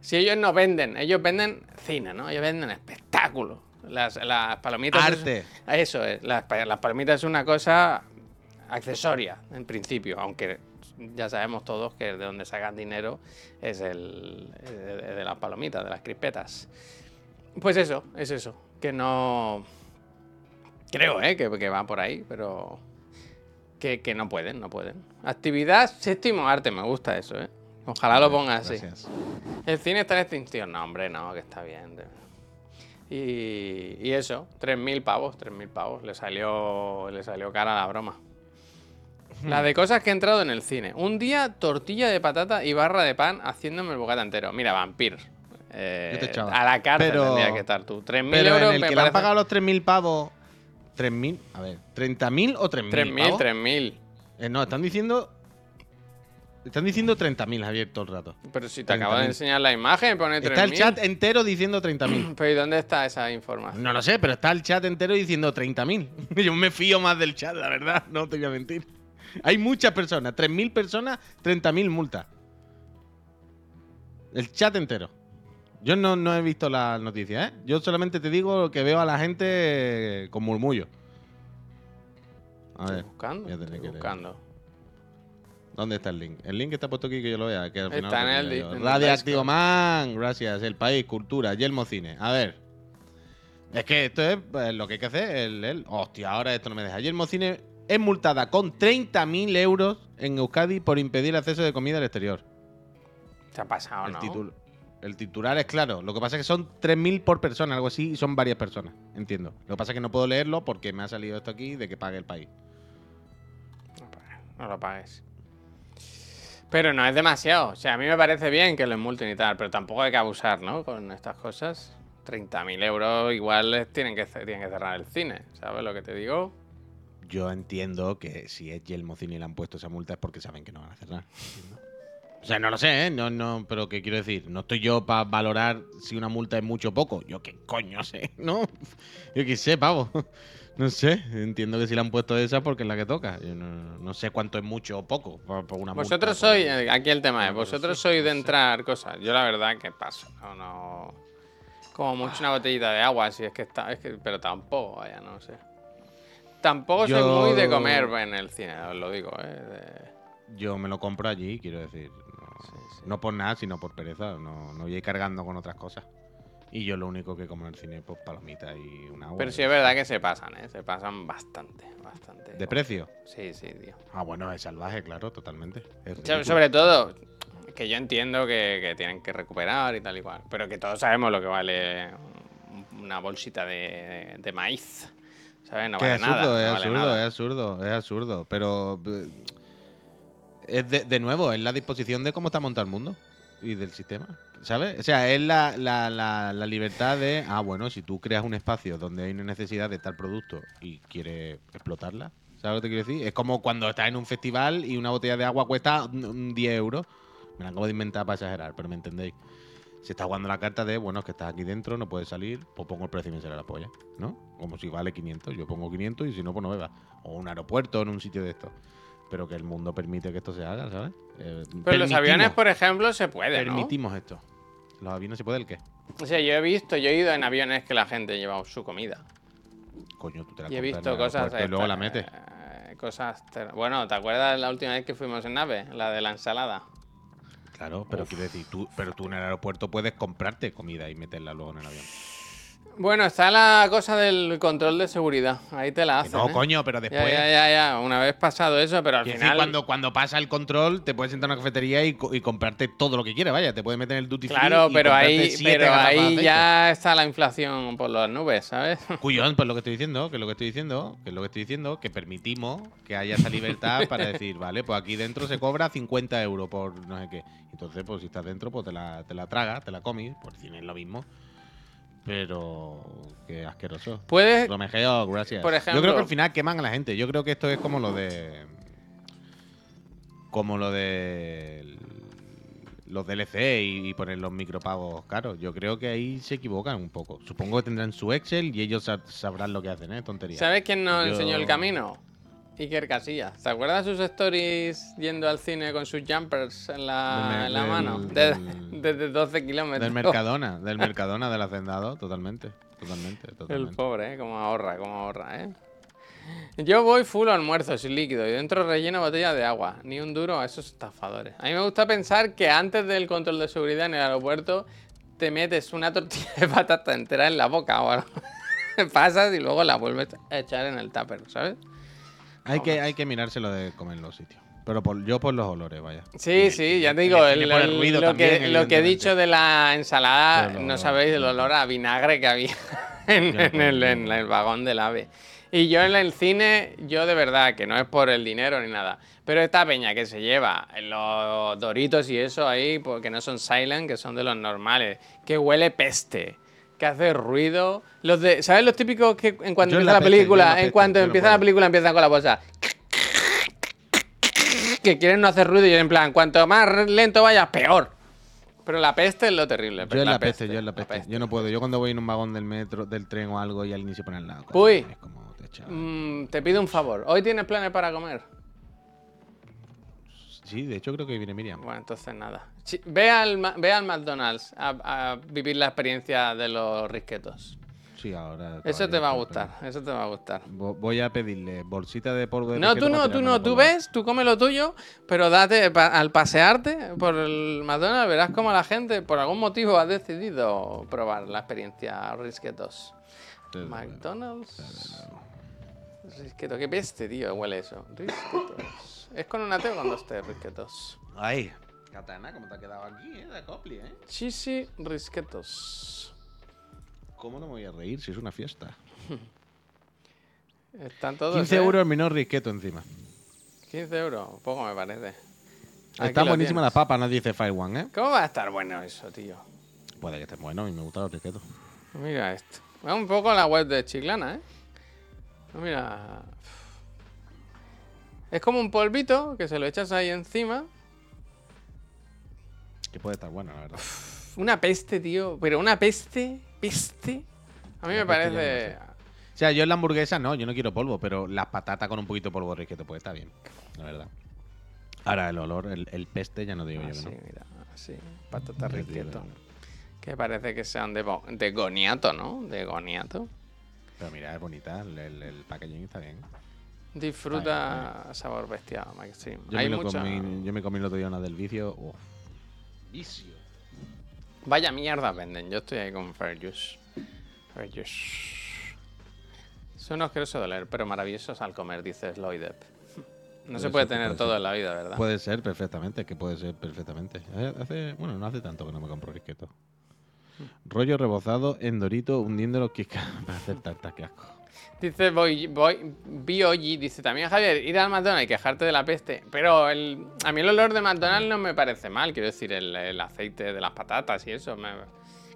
Si ellos no venden, ellos venden cine, ¿no? Ellos venden espectáculo. Las, las palomitas. es- Arte. eso es, las palomitas es una cosa accesoria, en principio, aunque ya sabemos todos que de donde sacan dinero es el de, de las palomitas, de las crispetas. Pues eso, es eso, que no... Creo, ¿eh? Que, que va por ahí, pero... Que, que no pueden, no pueden. Actividad séptimo arte, me gusta eso, ¿eh? Ojalá lo ponga así. Gracias. El cine está en extinción. No, hombre, no, que está bien. Y, y eso, 3.000 pavos, 3.000 pavos. Le salió, le salió cara la broma. La de cosas que he entrado en el cine. Un día, tortilla de patata y barra de pan haciéndome el bocata entero. Mira, vampir. Eh, Yo te echaba. a la cárcel Pero- tendría que estar tú. 3.000 Pero euros en el me que le han pagado los 3.000 pavos. 3.000, a ver, ¿30.000 o 3.000? 3.000, pavos? 3.000. Eh, no, están diciendo. Están diciendo 30.000, Javier, todo el rato. Pero si te acabo de 30.000. enseñar la imagen, pone 3.000. Está el chat entero diciendo 30.000. Pero ¿y dónde está esa información? No lo sé, pero está el chat entero diciendo 30.000. Yo me fío más del chat, la verdad, no te voy a mentir. Hay muchas personas, 3.000 personas, 30.000 multas. El chat entero. Yo no, no he visto las noticias, ¿eh? Yo solamente te digo que veo a la gente con murmullo. A Estoy ver, buscando, estoy que leer. buscando. ¿dónde está el link? El link está puesto aquí que yo lo vea. Que al final Está en el el Radioactivo. Man, gracias. El país, cultura, Yelmo Cine. A ver. Es que esto es pues, lo que hay que hacer. El, el- Hostia, ahora esto no me deja. Yelmo Cine es multada con 30.000 euros en Euskadi por impedir el acceso de comida al exterior. ¿Te ha pasado, el, no? titul- el titular es claro. Lo que pasa es que son 3.000 por persona, algo así, y son varias personas. Entiendo. Lo que pasa es que no puedo leerlo porque me ha salido esto aquí de que pague el país. No, lo pagues. Pero no es demasiado. O sea, a mí me parece bien que lo multen y tal, pero tampoco hay que abusar, ¿no? Con estas cosas. 30.000 euros igual tienen que, tienen que cerrar el cine, ¿sabes lo que te digo? Yo entiendo que si es Yelmocini le han puesto esa multa es porque saben que no van a cerrar. O sea, no lo sé, ¿eh? No, no, pero ¿qué quiero decir? No estoy yo para valorar si una multa es mucho o poco. Yo qué coño sé, ¿no? Yo qué sé, pavo. No sé, entiendo que si le han puesto esa porque es la que toca. Yo no, no sé cuánto es mucho o poco por, por una multa, Vosotros sois, eh, aquí el tema es, vosotros sí, sois de sí. entrar cosas. Yo la verdad que paso, no, no. Como mucho una botellita de agua, si es que está, es que, pero tampoco, vaya, no sé. Tampoco soy muy de comer en el cine, os lo digo, eh. de- Yo me lo compro allí, quiero decir. No, Sí, sí. no por nada, sino por pereza. No, no voy a ir cargando con otras cosas. Y yo lo único que como en el cine, pues palomitas y un agua. Pero sí es verdad que se pasan, eh. Se pasan bastante, bastante. ¿De precio? Sí, sí, tío. Ah, bueno, es salvaje, claro, totalmente. So-. Sobre todo, que yo entiendo que, que tienen que recuperar y tal y cual. Pero que todos sabemos lo que vale una bolsita de, de maíz. ¿Sabes? No Que vale es absurdo, nada. es no vale absurdo, nada. es absurdo, es absurdo. Pero eh, es de, de nuevo, es la disposición de cómo está montado el mundo y del sistema. ¿Sabes? O sea, es la, la- la- la libertad de, ah, bueno, si tú creas un espacio donde hay una necesidad de tal producto y quieres explotarla, ¿sabes lo que te quiero decir? Es como cuando estás en un festival y una botella de agua cuesta mm, mm, 10 euros. Me la acabo de inventar para exagerar, pero me entendéis. Se está jugando la carta de, bueno, es que estás aquí dentro, no puedes salir, pues pongo el precio y me sale la polla, ¿no? Como si vale 500, yo pongo 500 y si no, pues no beba. O un aeropuerto en un sitio de esto. Pero que el mundo permite que esto se haga, ¿sabes? Eh, Pero los aviones, por ejemplo, se puede, ¿no? Permitimos esto. ¿Los aviones se puede el qué? O sea, yo he visto, yo he ido en aviones que la gente lleva su comida. Coño, tú te la Y he visto cosas. Y luego la metes. eh, Cosas. Bueno, ¿te acuerdas la última vez que fuimos en nave? La de la ensalada. Claro, pero quiero decir, tú, pero tú en el aeropuerto puedes comprarte comida y meterla luego en el avión. Bueno, está la cosa del control de seguridad. Ahí te la hacen. no, ¿eh? coño, pero después. ya, ya, ya. Una vez pasado eso, pero al final. decir, cuando, cuando pasa el control, te puedes sentar en una cafetería y, y comprarte todo lo que quieras, vaya. Te puedes meter en el duty free. Claro, pero ahí, pero ahí ya está la inflación por las nubes, ¿sabes? Cuyón, pues lo que estoy diciendo, que es lo que estoy diciendo, que es lo que estoy diciendo, que permitimos que haya esa libertad para decir, vale, pues aquí dentro se cobra 50 euros por no sé qué. Entonces, pues si estás dentro, pues te la, te la tragas, te la comes, por cine es lo mismo. Pero qué asqueroso. Puedes. Romejeo, gracias. por Yo creo ejemplo- que al final queman a la gente. Yo creo que esto es como lo de. Como lo de. Los DLC y, y poner los micropagos caros. Yo creo que ahí se equivocan un poco. Supongo que tendrán su Excel y ellos sab- sabrán lo que hacen, ¿eh? Tontería. ¿Sabes quién nos Yo- enseñó el camino? Iker Casillas. ¿Te acuerdas sus stories yendo al cine con sus jumpers en la, Del- en la del- mano? del- De- Desde 12 kilómetros. Del Mercadona, del Mercadona, del Hacendado, totalmente. Totalmente, El totalmente. pobre, ¿eh? Como ahorra, como ahorra, ¿eh? Yo voy full almuerzo, sin líquido, y dentro relleno botella de agua. Ni un duro a esos estafadores. A mí me gusta pensar que antes del control de seguridad en el aeropuerto te metes una tortilla de patata entera en la boca o algo. Pasas y luego la vuelves a echar en el tupper, ¿sabes? Hay que, hay que mirárselo de comer en los sitios. Pero por, yo por los olores, vaya. Sí, sí, ya te digo, el- pone el- ruido lo, también, que, lo que he dicho de la ensalada, no sabéis el olor a vinagre que había en, en el, pues, en el vagón del ave. Y yo en el cine, yo de verdad, que no es por el dinero ni nada, pero esta peña que se lleva los doritos y eso ahí, porque no son silent, que son de los normales, que huele peste, que hace ruido. Los de, ¿Sabes los típicos que en cuanto Yo empieza la la peste, película, la en peste, cuanto no empieza la película empiezan con la bolsa? que quieren no hacer ruido y en plan, cuanto más lento vayas, peor. Pero la peste es lo terrible. Yo en la peste, yo en la peste. Yo no puedo. Yo cuando voy en un vagón del metro, del tren o algo y alguien se pone al lado. coño, Uy. Es como te Mm, te pido un favor. ¿Hoy tienes planes para comer? Sí, de hecho creo que viene Miriam. Bueno, entonces nada. Ve al, ve al McDonald's a, a vivir la experiencia de los risquetos. Sí, ahora. Eso te va a gustar, eso te va a gustar. Voy a pedirle bolsita de polvo de No, tú no, tú no, tú ves, tú come lo tuyo, pero date, al pasearte por el McDonald's verás como la gente por algún motivo ha decidido probar la experiencia risquetos. Desde luego. McDonald's. Risqueto, qué peste, tío, huele eso. Risquetos. ¿Es con una T o con dos T, risquetos? Ay, Katana, ¿cómo te ha quedado aquí, eh? De copli, eh. Chisi risquetos. ¿Cómo no me voy a reír si es una fiesta? Están todos. 15 ¿eh? euros el menor risqueto encima. 15 euros, poco me parece. Aquí buenísimas las tienes. papas, nos dice Fire One, ¿eh? ¿Cómo va a estar bueno eso, tío? Puede que esté bueno, mí me gustan los risquetos. Mira esto. Va un poco la web de Chiclana, ¿eh? Mira. Es como un polvito que se lo echas ahí encima. Que puede estar bueno, la verdad. Una peste, tío. Pero una peste, peste. A mí me parece. O sea, yo en la hamburguesa no, yo no quiero polvo, pero las patatas con un poquito de polvo risqueto puede estar bien, la verdad. Ahora el olor, el, el peste, ya no digo yo que Así, no. mira. Patata te digo risqueto. yo que parece que sean de, de goniato, ¿no? De goniato. Pero mira, es bonita, el, el, el packaging está bien. Disfruta sabor bestial, Maxim. Yo, Hay me mucha... comí, yo me comí el otro día una del vicio. Uf. Vicio. Vaya mierda venden. Yo estoy ahí con Fair Juice. Fair Juice. Son asquerosos de oler, pero maravillosos al comer, dice Sloydep. No se Puede ser, tener puede todo ser. en la vida, ¿verdad? Puede ser perfectamente, que puede ser perfectamente. Hace, bueno, no hace tanto que no me compro risqueto. Rollo rebozado en dorito hundiendo los quiscas para hacer tartas, que asco. Dice Boy, Boy, Biogi, dice también Javier, ir al McDonald's y quejarte de la peste. Pero el, a mí el olor de McDonald's no me parece mal, quiero decir, el, el aceite de las patatas y eso. Me,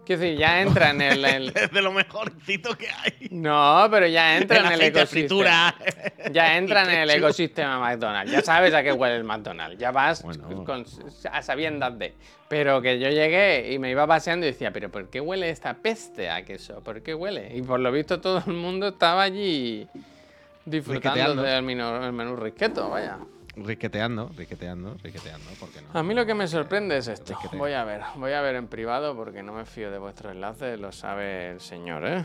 quiero decir, ya entra en el, el- Es de lo mejorcito que hay. No, pero ya entra en el, ecosistema. fritura. Ya entra en el ecosistema McDonald's. Ya sabes a qué huele el McDonald's. Ya vas Bueno. con, a sabiendas de. Pero que yo llegué y me iba paseando y decía, pero ¿por qué huele esta peste a queso? ¿Por qué huele? Y por lo visto todo el mundo estaba allí disfrutando del menú, el menú risqueto, vaya. Risqueteando, risqueteando, risqueteando, ¿por qué no? A mí lo que me sorprende es esto. Risquetea. Voy a ver, voy a ver en privado porque no me fío de vuestros enlaces, lo sabe el señor, ¿eh?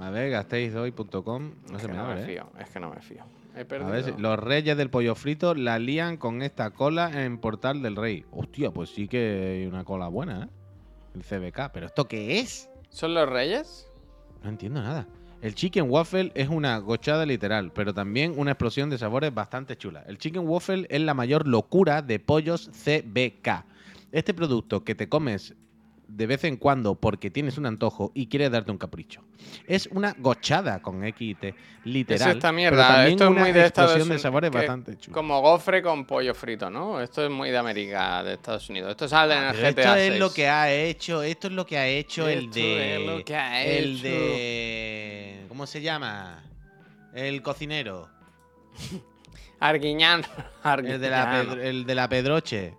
A ver, gastéishoy.com. No es se me no abre, me ¿eh? fío, es que no me fío. He A perdido. ver, si- los reyes del pollo frito la lían con esta cola en Portal del Rey. Hostia, pues sí que hay una cola buena, ¿eh? El CBK. ¿Pero esto qué es? ¿Son los reyes? No entiendo nada. El chicken waffle es una gochada literal, pero también una explosión de sabores bastante chula. El chicken waffle es la mayor locura de pollos CBK. Este producto que te comes de vez en cuando porque tienes un antojo y quieres darte un capricho. Es una gochada con XT, literal. Es esta mierda. Esto es una muy de Estados explosión de Unidos. sabores bastante chula. Como gofre con pollo frito, ¿no? Esto es muy de América, de Estados Unidos. Esto sale en el Ah, GTA esto 6. es lo que ha hecho, esto es lo que ha hecho el de es lo que ha el hecho. de ¿cómo se llama? El cocinero, Arguiñán. el de la Arguiñano. Pedro- el de la Pedroche.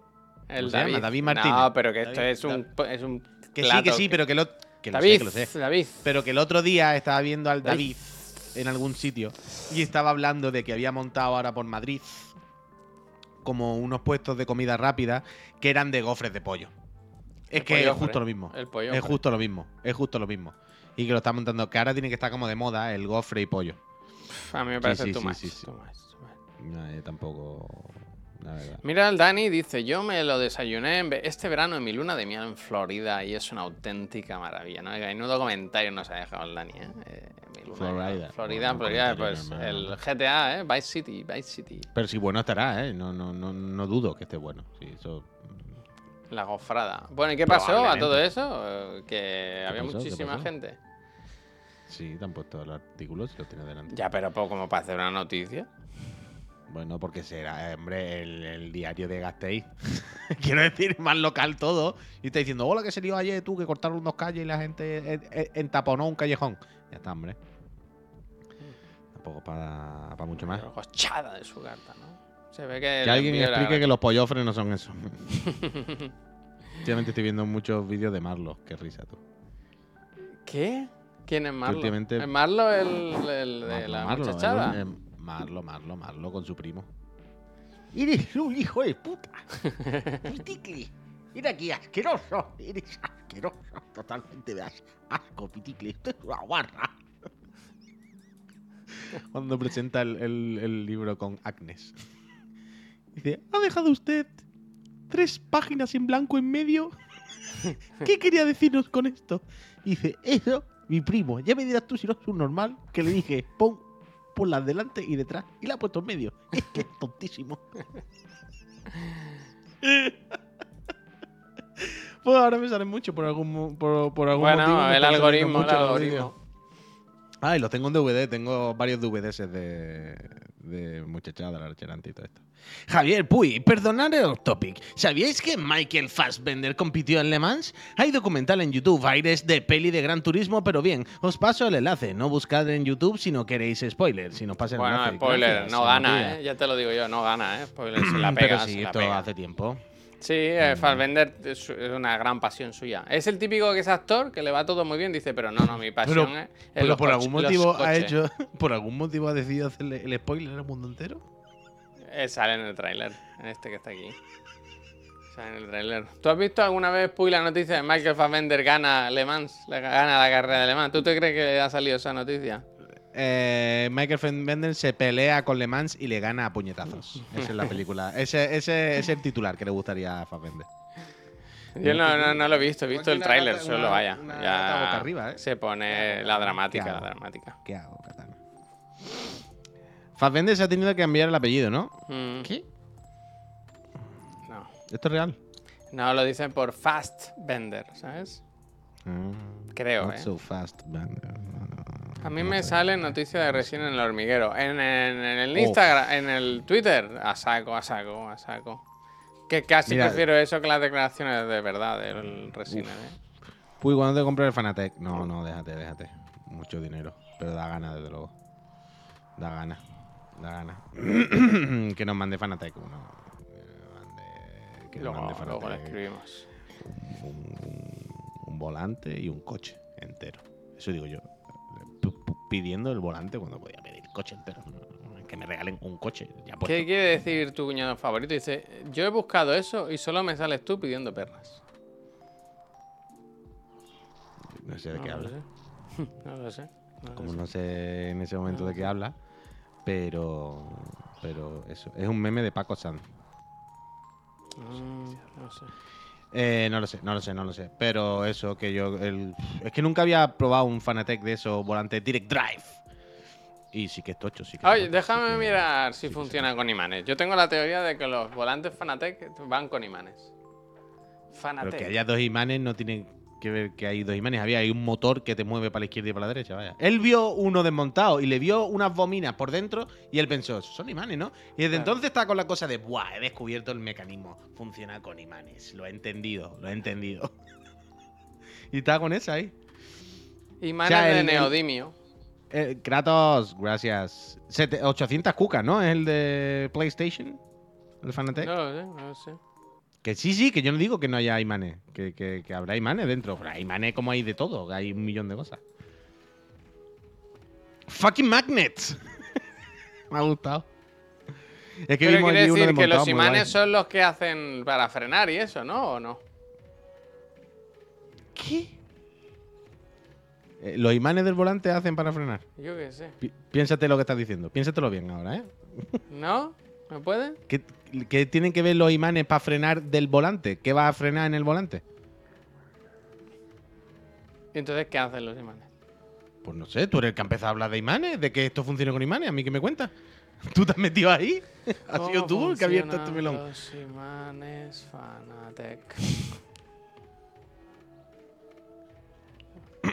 El ¿cómo se llama? David. David Martínez. No, pero que esto David- es un, es un Que sí, que sí, pero que lo que lo sé, David, que lo sé. David. Pero que el otro día estaba viendo al David. David en algún sitio y estaba hablando de que había montado ahora por Madrid como unos puestos de comida rápida que eran de gofres de pollo. Es El que es justo lo mismo. El pollo. Es justo lo mismo. Es justo lo mismo. Y que lo está montando. Que ahora tiene que estar como de moda el gofre y pollo. A mí me parece sí, too sí, much, sí, sí. too much, too much. No, yo tampoco. La verdad. Mira, el Dani dice, yo me lo desayuné este verano en mi luna de miel en Florida y es una auténtica maravilla, ¿no? Menudo comentario nos ha dejado el Dani, ¿eh? Eh, mi luna. Florida. Florida, Florida, pues normal, el. GTA, ¿eh? Vice City, Vice City. Pero si bueno estará, ¿eh? No, no, no, no dudo que esté bueno. Sí, eso. La gofrada. Bueno, ¿y qué pasó a todo eso? Eh, Que había muchísima gente. Sí, te han puesto el artículo si lo tienes delante. Ya, pero poco como para hacer una noticia. Bueno, porque será, hombre, el, el diario de Gasteiz. Quiero decir, más local todo. Y está diciendo, hola, que se lió ayer tú, que cortaron dos calles y la gente entaponó un callejón. Ya está, hombre. Tampoco para, para mucho más. Pero de su carta, ¿no? Se ve que. Que alguien la- explique que los pollofres no son eso. Últimamente estoy viendo muchos vídeos de Marlos. Qué risa tú. ¿Qué? ¿Quién es Marlo? últimamente- ¿Es Marlo el, el de Marlo, la Marlo, muchachada? el- el- Marlo, Marlo, Marlo con su primo. Eres un hijo de puta. Piticle. Mira aquí, asqueroso. Eres asqueroso. Totalmente de as- asco, Piticle. Esto es una guarra. Cuando presenta el- el libro con Agnes. Dice, ¿ha dejado usted tres páginas en blanco en medio? ¿Qué quería decirnos con esto? Y dice, eso, mi primo. Ya me dirás tú si no es un normal. Que le dije, pon, ponla delante y detrás. Y la ha puesto en medio. Es que es tontísimo. pues ahora me salen mucho por algún, por, por algún Bueno, motivo. me el algoritmo, el algoritmo. Ah, y los tengo en DVD, tengo varios DVDs de, de muchachada, la archerante y todo esto. Javier Puy, perdonad el topic. ¿Sabíais que Michael Fassbender compitió en Le Mans? Hay documental en YouTube, aires de peli de gran turismo, pero bien, os paso el enlace. No buscad en YouTube si no queréis spoilers. Si no pasa el Bueno, enlace. spoiler, Gracias, no gana. ¿eh? Ya te lo digo yo, no gana, ¿eh? Spoiler, se la pega, Pero se sí, la pega. hace tiempo. Sí, eh, Fassbender es una gran pasión suya. Es el típico que es actor, que le va todo muy bien, dice, pero no, no, mi pasión Pero, es, pero por algún motivo ha hecho. Por algún motivo ha decidido hacerle el spoiler al mundo entero. Eh, sale en el tráiler, en este que está aquí. Sale en el tráiler. ¿Tú has visto alguna vez, Puy, la noticia de Michael Fassbender gana Le Mans? Le gana la carrera de Le Mans. ¿Tú te crees que ha salido esa noticia? Eh, Michael Fassbender se pelea con Le Mans y le gana a puñetazos. Esa es la película. Ese, ese es el titular que le gustaría a Fassbender. Yo no, no, no lo he visto, he visto el tráiler solo, vaya. una Ya boca arriba, ¿eh? se pone ¿Qué la dramática, ¿Qué la hago? dramática. ¿Qué hago, Katana? Fassbender se ha tenido que cambiar el apellido, ¿no? Mm, ¿Qué? no. ¿Esto es real? No, lo dicen por Fast Bender, ¿sabes? Creo, Not ¿eh? so fast, Bender. A mí me sale noticia de Resident en el hormiguero. En, en- en el. Instagram, en el Twitter, a saco, a saco, a saco. Que casi Mira. prefiero eso que las declaraciones de verdad del Resident, ¿eh? Puy, ¿cuándo te compras el Fanatec? No, no, déjate, déjate. Mucho dinero. Pero da gana, desde luego. Da gana. Da gana. que nos mande Fanatec uno. Que nos mande, que nos Luego, Fanatec. escribimos. un, un volante y un coche entero. Eso digo yo. P- p- Pidiendo el volante cuando podía pedir coche entero. Que me regalen un coche ya. ¿Qué quiere decir tu cuñado favorito? Dice, yo he buscado eso y solo me sales tú pidiendo perras. No sé de qué no habla. Lo sé. no lo sé. Como no sé en ese momento de qué habla. Pero. Pero eso. Es un meme de Paco Sanz. Mm, no sé. Eh, no lo sé, no lo sé, no lo sé. Pero eso, que yo. el- es que nunca había probado un Fanatec de esos volantes Direct Drive. Y sí que es tocho, sí que Oye, tocho, déjame sí que- mirar si sí funciona con imanes. Yo tengo la teoría de que los volantes Fanatec van con imanes. Pero Fanatec. que haya dos imanes no tiene que ver que hay dos imanes. Había hay un motor que te mueve para la izquierda y para la derecha, vaya. Él vio uno desmontado y le vio unas bominas por dentro y él pensó, "Esos son imanes, ¿no? Y desde Claro. entonces está con la cosa de, ¡buah! He descubierto el mecanismo. Funciona con imanes. Lo he entendido, lo he entendido. y está con esa ahí. Imanes O sea, de el- el- neodimio. Eh, Kratos, gracias. Sete- 800 cucas, ¿no? Es el de PlayStation. El Fanatec. No lo sé, no lo sé. Que sí, sí, que yo no digo que no haya imanes, que, que- que habrá imanes dentro. Pero hay imanes como hay de todo, que hay un millón de cosas. Fucking magnets. Me ha gustado. Es que Pero vimos quiere decir que los imanes son los que hacen para frenar y eso, ¿no? ¿O no? ¿Qué? Eh, ¿Los imanes del volante hacen para frenar? Yo qué sé. Pi- piénsate lo que estás diciendo. Piénsatelo bien ahora, ¿eh? ¿No? ¿Me pueden? ¿Qué, qué tienen que ver los imanes para frenar del volante? ¿Qué va a frenar en el volante? ¿Y entonces qué hacen los imanes? Pues no sé, tú eres el que ha empezado a hablar de imanes, de que esto funcione con imanes. ¿A mí qué me cuentas? ¿Tú te has metido ahí? ¿Has sido tú el que ha abierto este melón? Los imanes Fanatec.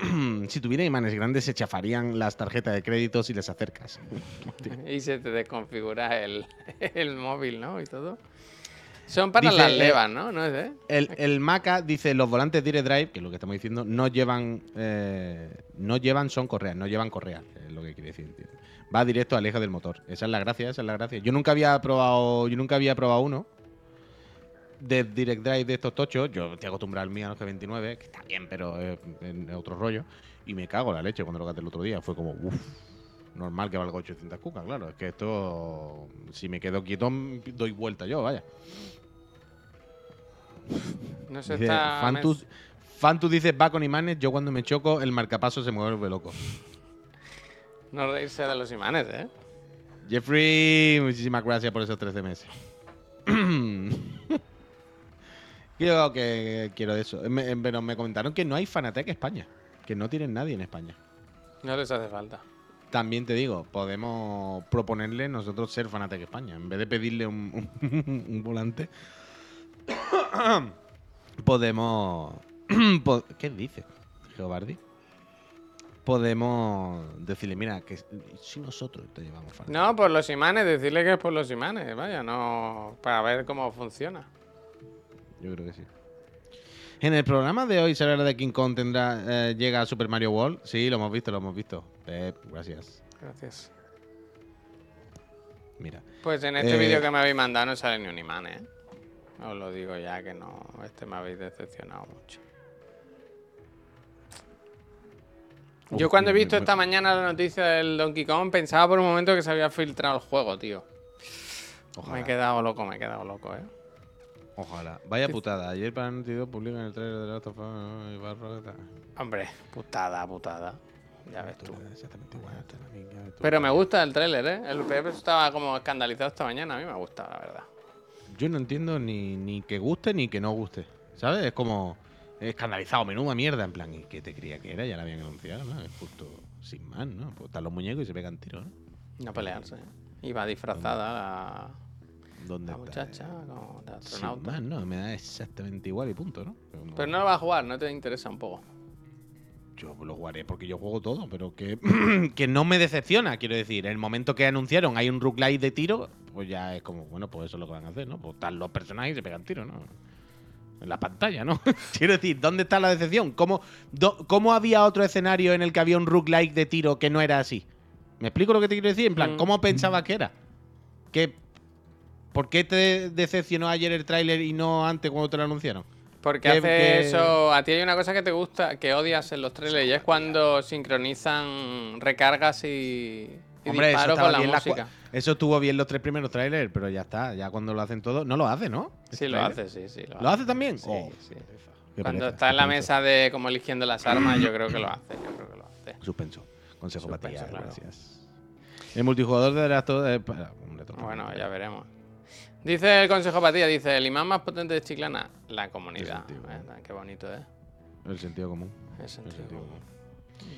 si tuviera imanes grandes, se chafarían las tarjetas de crédito si les acercas. y se te desconfigura el, el móvil, ¿no? Y todo. Son para Dice, las eh, levas, ¿no? ¿No es, eh? El, el Maca dice, los volantes Direct Drive, que es lo que estamos diciendo, no llevan, eh, no llevan son correas, no llevan correas, es lo que quiere decir. entiendo. Va directo al eje del motor. Esa es la gracia, esa es la gracia. Yo nunca había probado, yo nunca había probado uno de Direct Drive de estos tochos. Yo estoy acostumbrado al mío a los G29, que está bien, pero es, es otro rollo. Y me cago en la leche cuando lo gasté el otro día. Fue como, uff, normal que valga 800 cucas, claro. Es que esto, si me quedo quieto, doy vuelta yo, vaya. No se Dice, está. Fantus, Fantus dice, va con imanes, yo cuando me choco, el marcapaso se me vuelve loco. No reírse de los imanes, ¿eh? Jeffrey, muchísimas gracias por esos 13 meses. Yo que quiero eso. Me- pero me comentaron que no hay Fanatec España. Que no tienen nadie en España. No les hace falta. También te digo, podemos proponerle nosotros ser Fanatec España. En vez de pedirle un, un- un volante, podemos. po- ¿Qué dice, Geobardi? podemos decirle, mira, que si nosotros te llevamos fan. No, por los imanes, decirle que es por los imanes, vaya, no. Para ver cómo funciona. Yo creo que sí. En el programa de hoy, ¿será de King Kong tendrá, eh, llega a Super Mario World? Sí, lo hemos visto, lo hemos visto. Pep, gracias. Gracias. Mira. Pues en este Eh, vídeo que me habéis mandado no sale ni un imán, ¿eh? Os lo digo ya que no. Este me habéis decepcionado mucho. Yo cuando he visto esta mañana la noticia del Donkey Kong pensaba por un momento que se había filtrado el juego, tío. Me he quedado loco, me he quedado loco, ¿eh? Ojalá. Vaya putada. Ayer para Dog publican el trailer de Last of ¿no? y barro. Hombre, putada, putada. Ya ves tú. Pero me gusta el tráiler, ¿eh? El PP estaba como escandalizado esta mañana. A mí me gusta, la verdad. Yo no entiendo ni, ni que guste ni que no guste. ¿Sabes? Es como escandalizado, menuda mierda. En plan, ¿y qué te creía que era? Ya la habían anunciado, ¿no? Es justo sin más, ¿no? Pues están los muñecos y se pegan tiros, ¿no? No pelearse. Iba disfrazada la, ¿Dónde la está? muchacha como de Sin astronauta. más, no, me da exactamente igual y punto, ¿no? Como- Pero no lo vas a jugar, no te interesa un poco. Yo lo jugaré porque yo juego todo, pero que, que no me decepciona, quiero decir. En el momento que anunciaron hay un roguelite de tiro, pues ya es como, bueno, pues eso es lo que van a hacer, ¿no? Pues están los personajes y se pegan tiros, ¿no? En la pantalla, ¿no? quiero decir, ¿dónde está la decepción? ¿Cómo, do- ¿Cómo había otro escenario en el que había un roguelite de tiro que no era así? ¿Me explico lo que te quiero decir? En plan, Mm. ¿cómo pensabas que era? ¿Qué, ¿Por qué te decepcionó ayer el tráiler y no antes cuando te lo anunciaron? Porque Que- hace que- eso. A ti hay una cosa que te gusta, que odias en los trailers, y es cuando sincronizan recargas y, y Hombre, eso, disparos con la música. eso estuvo bien los tres primeros trailers, pero ya está. Ya cuando lo hacen todo. No lo hace, ¿no? Sí, Este lo hace, sí, sí. Lo, ¿Lo hace también? Sí, Oh, sí. Cuando está en la mesa de como eligiendo las armas, yo creo que lo hace. Yo creo que lo hace. Suspenso. Consejo para ti, claro. gracias. El multijugador de las eh, Bueno, ya veremos. Dice el consejo para ti, dice el imán más potente de Chiclana, la comunidad. Eh, Qué bonito, ¿eh? El sentido común. El sentido sentido común.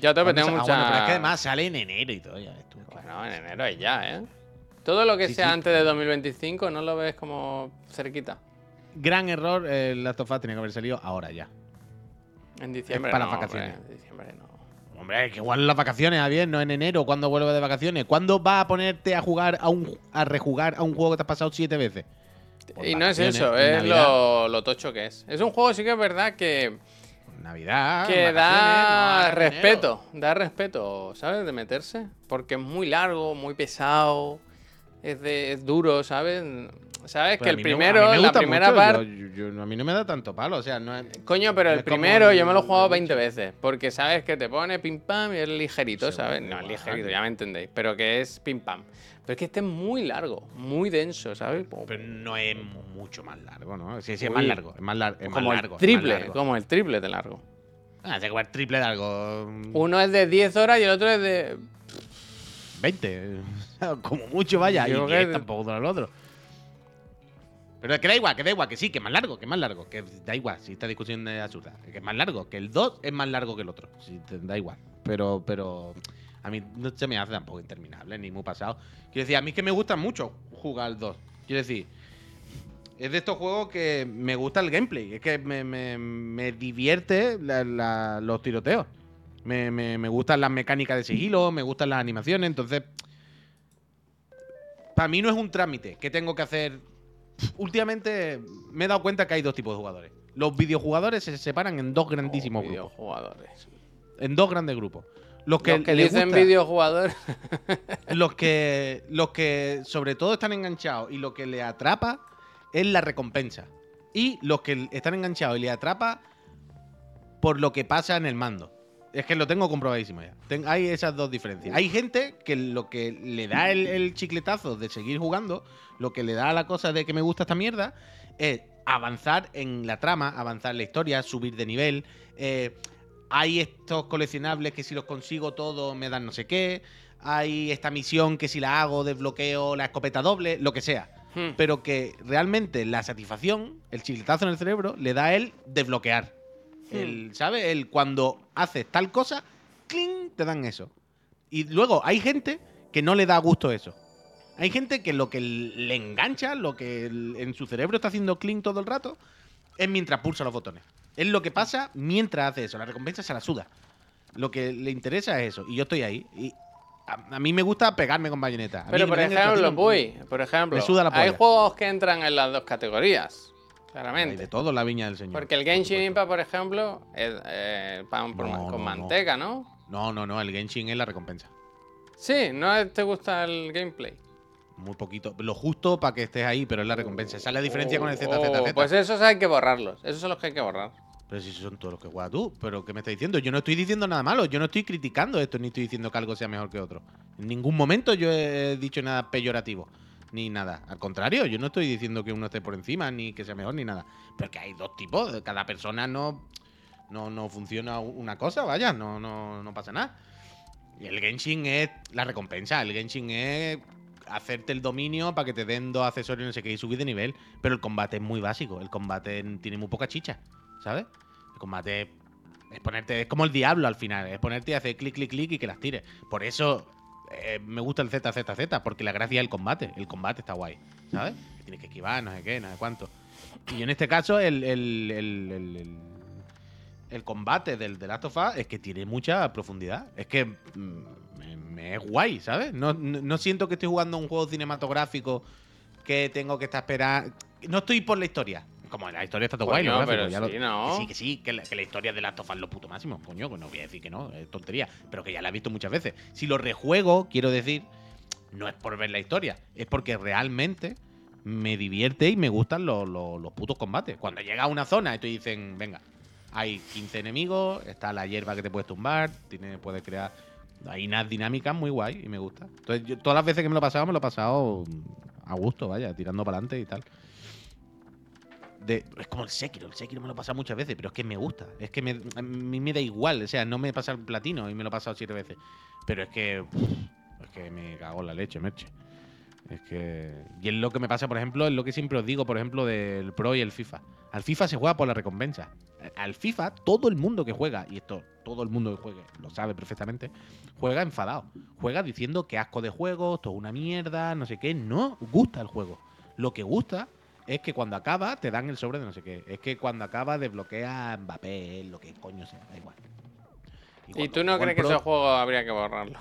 tope ¿Cuándo tengo ah, mucha. bueno, pero es que además sale en enero y todo, ya ves tú. Bueno, en enero y ya, ¿eh? Todo lo que Sí, sea sí. antes de 2025, ¿no lo ves como cerquita? Gran error, el Last of Us tenía que haber salido ahora ya. En diciembre. para no, las vacaciones. hombre, en diciembre no. Hombre, que igual las vacaciones, Javier, no en enero, cuando vuelves de vacaciones. ¿Cuándo vas a ponerte a jugar a un a rejugar a un juego que te has pasado siete veces? Por y no es eso, es lo, lo tocho que es. Es un juego, sí que es verdad que, Navidad. que da no, respeto. Da respeto, ¿sabes? De meterse. Porque es muy largo, muy pesado. Es, de, es duro, ¿sabes? Sabes Pero que el no- primero, la primera mucho, parte. yo- yo- yo- a mí no me da tanto palo, o sea, no es. Coño, pero no el como primero yo me lo he jugado el 20 bicho. veces. Porque sabes que te pone pim pam y es ligerito, ¿sabes? No, es ligerito, ya me entendéis. Pero que es pim pam. Pero es que este es muy largo, muy denso, ¿sabes? Pero no es mucho más largo, ¿no? Sí, sí, es Uy. más largo. Es más, lar- es más largo. el triple, largo. como el triple de largo. Ah, se jugar triple largo. Uno es de 10 horas y el otro es de. 20. Como mucho, vaya. Yo y creo 10 que- tampoco dura el otro. Pero que da igual, que da igual, que sí, que es más largo, que es más largo. Que da igual, si esta discusión es absurda. Que es más largo, que el 2 es más largo que el otro. Da igual. Pero, pero a mí no se me hace tampoco interminable, ni muy pasado. Quiero decir, a mí es que me gusta mucho jugar al 2. Quiero decir, es de estos juegos que me gusta el gameplay. Es que me, me- me divierte los tiroteos. Me, me- me gustan las mecánicas de sigilo, me gustan las animaciones. Entonces, para mí no es un trámite que tengo que hacer. Últimamente me he dado cuenta que hay dos tipos de jugadores. Los videojugadores se separan en dos grandísimos Oh, grupos. videojugadores. En dos grandes grupos. Los que, Los que les dicen gusta- videojugadores. los que los que sobre todo están enganchados y lo que le atrapa es la recompensa. Y los que están enganchados y le atrapa por lo que pasa en el mando. Es que lo tengo comprobadísimo ya. Ten- hay esas dos diferencias. Hay gente que lo que le da el, el chicletazo de seguir jugando, lo que le da la cosa de que me gusta esta mierda, es avanzar en la trama, avanzar en la historia, subir de nivel. eh, hay estos coleccionables que si los consigo todos me dan no sé qué. Hay esta misión que si la hago desbloqueo la escopeta doble, lo que sea. Hmm. Pero que realmente la satisfacción, el chiletazo en el cerebro, le da el desbloquear. El, ¿Sabes? El cuando haces tal cosa, ¡cling! te dan eso. Y luego hay gente que no le da gusto eso. Hay gente que lo que le engancha, lo que en su cerebro está haciendo clean todo el rato, es mientras pulsa los botones. Es lo que pasa mientras hace eso. La recompensa se la suda. Lo que le interesa es eso. Y yo estoy ahí. Y a, a mí me gusta pegarme con bayoneta. A Pero por ejemplo, Puy, por ejemplo, hay juegos que entran en las dos categorías. Hay Claramente. de todo la viña del señor. Porque el Genshin. Impact, por ejemplo, es eh, pan por No, ma- con no, no. manteca, ¿no? No, no, no. El Genshin es la recompensa. Sí, ¿no te gusta el gameplay? Muy poquito. Lo justo para que estés ahí, pero es la recompensa. Esa es la diferencia con el ZZZ. Oh, pues esos hay que borrarlos. Esos son los que hay que borrar. Pero si son todos los que juegas tú. ¿Pero qué me estás diciendo? Yo no estoy diciendo nada malo. Yo no estoy criticando esto, ni estoy diciendo que algo sea mejor que otro. En ningún momento yo he dicho nada peyorativo. Ni nada. Al contrario, yo no estoy diciendo que uno esté por encima, ni que sea mejor, ni nada. Pero que hay dos tipos. Cada persona no, no, no funciona una cosa, vaya. No, no, no pasa nada. Y el Genshin es la recompensa. El Genshin es hacerte el dominio para que te den dos accesorios, no sé qué, y subir de nivel. Pero el combate es muy básico. El combate tiene muy poca chicha, ¿sabes? El combate es ponerte. Es como el diablo al final. Es ponerte y hacer clic, clic, clic y que las tires. Por eso eh, me gusta el ZZZ, porque la gracia es el combate. El combate está guay, ¿sabes? Tienes que esquivar, no sé qué, no sé cuánto. Y en este caso, el, el, el, el- combate del The Last of Us es que tiene mucha profundidad. Es que mm, me, me es guay, ¿sabes? No, no, no siento que estoy jugando un juego cinematográfico que tengo que estar esperando. No estoy por la historia. Como la historia está todo guay, lo gráfico, pero ya lo- sí, ¿no? que sí, que sí, que la, que la historia de Last of Us lo puto máximo. Coño, que no voy a decir que no, es tontería. Pero que ya la he visto muchas veces. Si lo rejuego, quiero decir, no es por ver la historia, es porque realmente me divierte y me gustan los, los- los putos combates. Cuando llega a una zona y te dicen, venga, hay 15 enemigos, está la hierba que te puedes tumbar, tiene, puedes crear. Hay unas dinámicas muy guay y me gusta. Entonces, yo, todas las veces que me lo he pasado, me lo he pasado a gusto, vaya, tirando para adelante y tal. Es como el Sekiro, el Sekiro me lo he pasado muchas veces, pero es que me gusta. Es que me, a mí me da igual, o sea, no me pasa el platino y me lo he pasado siete veces. Pero es que. es que me cago en la leche, Merche. Es que. Y es lo que me pasa, por ejemplo, es lo que siempre os digo, por ejemplo, del Pro y el FIFA. Al FIFA se juega por la recompensa. Al FIFA, todo el mundo que juega, y esto todo el mundo que juegue lo sabe perfectamente, juega enfadado. Juega diciendo que asco de juego, esto es una mierda, no sé qué. No gusta el juego. Lo que gusta es que cuando acaba te dan el sobre de no sé qué. Es que cuando acaba desbloquea Mbappé, lo que coño sea, da igual. ¿Y cuando tú no crees que ese juego habría que borrarlo?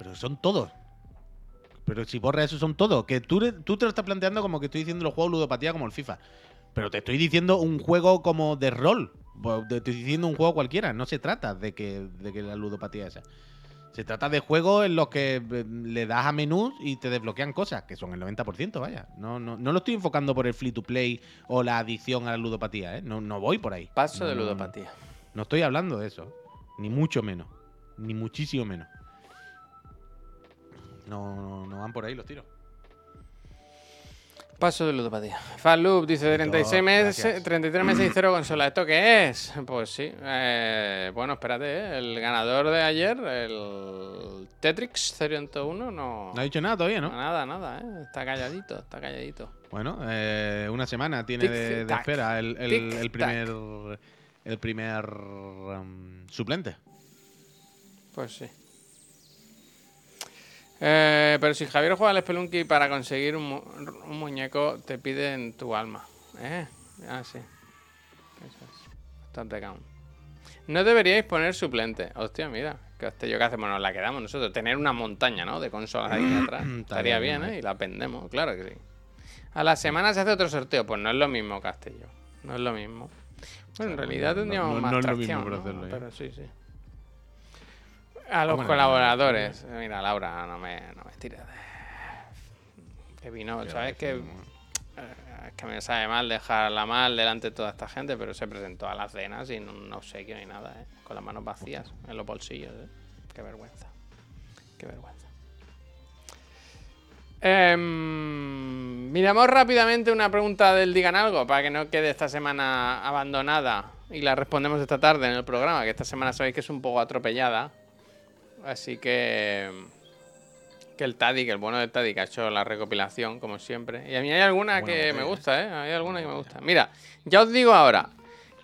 pero son todos. Pero si borra eso, son todos. Que tú, tú te lo estás planteando como que estoy diciendo los juegos ludopatía como el FIFA. Pero te estoy diciendo un juego como de rol. Te estoy diciendo un juego cualquiera. No se trata de que, de que la ludopatía esa. Se trata de juegos en los que eh, le das a menús y te desbloquean cosas, que son el 90%, vaya. No, no, no lo estoy enfocando por el free to play o la adicción a la ludopatía, ¿eh? No, no voy por ahí. Paso de No, ludopatía. No estoy hablando de eso. Ni mucho menos. Ni muchísimo menos. No, no, no van por ahí los tiros. Paso de ludopatía. Fanloop dice 36 meses, gracias. 33 meses y cero consola. ¿Esto qué es? Pues sí. eh, bueno, espérate, ¿eh? el ganador de ayer, el Tetrix 101, no. No ha dicho nada todavía, ¿no? Nada, nada, ¿eh? Está calladito, está calladito. Bueno, eh, una semana tiene de, espera el, el- el Tic-tac. primer el primer um, suplente. Pues sí. Eh, pero si Javier juega al Spelunky para conseguir un, mu- un muñeco, te piden tu alma. ¿Eh? Ah, sí. Eso es. Bastante count. No deberíais poner suplente. Hostia, mira. Yo qué hacemos, nos la quedamos nosotros. Tener una montaña, ¿no? De consolas ahí atrás. Estaría Estaría bien, ¿eh? ¿eh? Y la vendemos, claro que sí. A la semana se hace otro sorteo. Pues no es lo mismo, Castillo. No es lo mismo. Bueno, en realidad no- tendríamos no- más no es lo mismo tracción, ¿no? hacerlo, ¿eh? Pero sí, sí. A los Hombre, colaboradores. Mira, Laura, no me, no me tires de. Que vino, ¿sabes? es Que, eh, es que me sabe mal dejarla mal delante de toda esta gente, pero se presentó a la cena sin un obsequio ni nada, ¿eh? Con las manos vacías en los bolsillos, ¿eh? Qué vergüenza. Qué vergüenza. Em, miramos rápidamente una pregunta del Digan Algo para que no quede esta semana abandonada y la respondemos esta tarde en el programa, que esta semana sabéis que es un poco atropellada. Así que que el Tadic, el bueno del Tadic ha hecho la recopilación como siempre. Y a mí hay alguna que me gusta, ¿eh? Hay alguna que me gusta. Mira, ya os digo ahora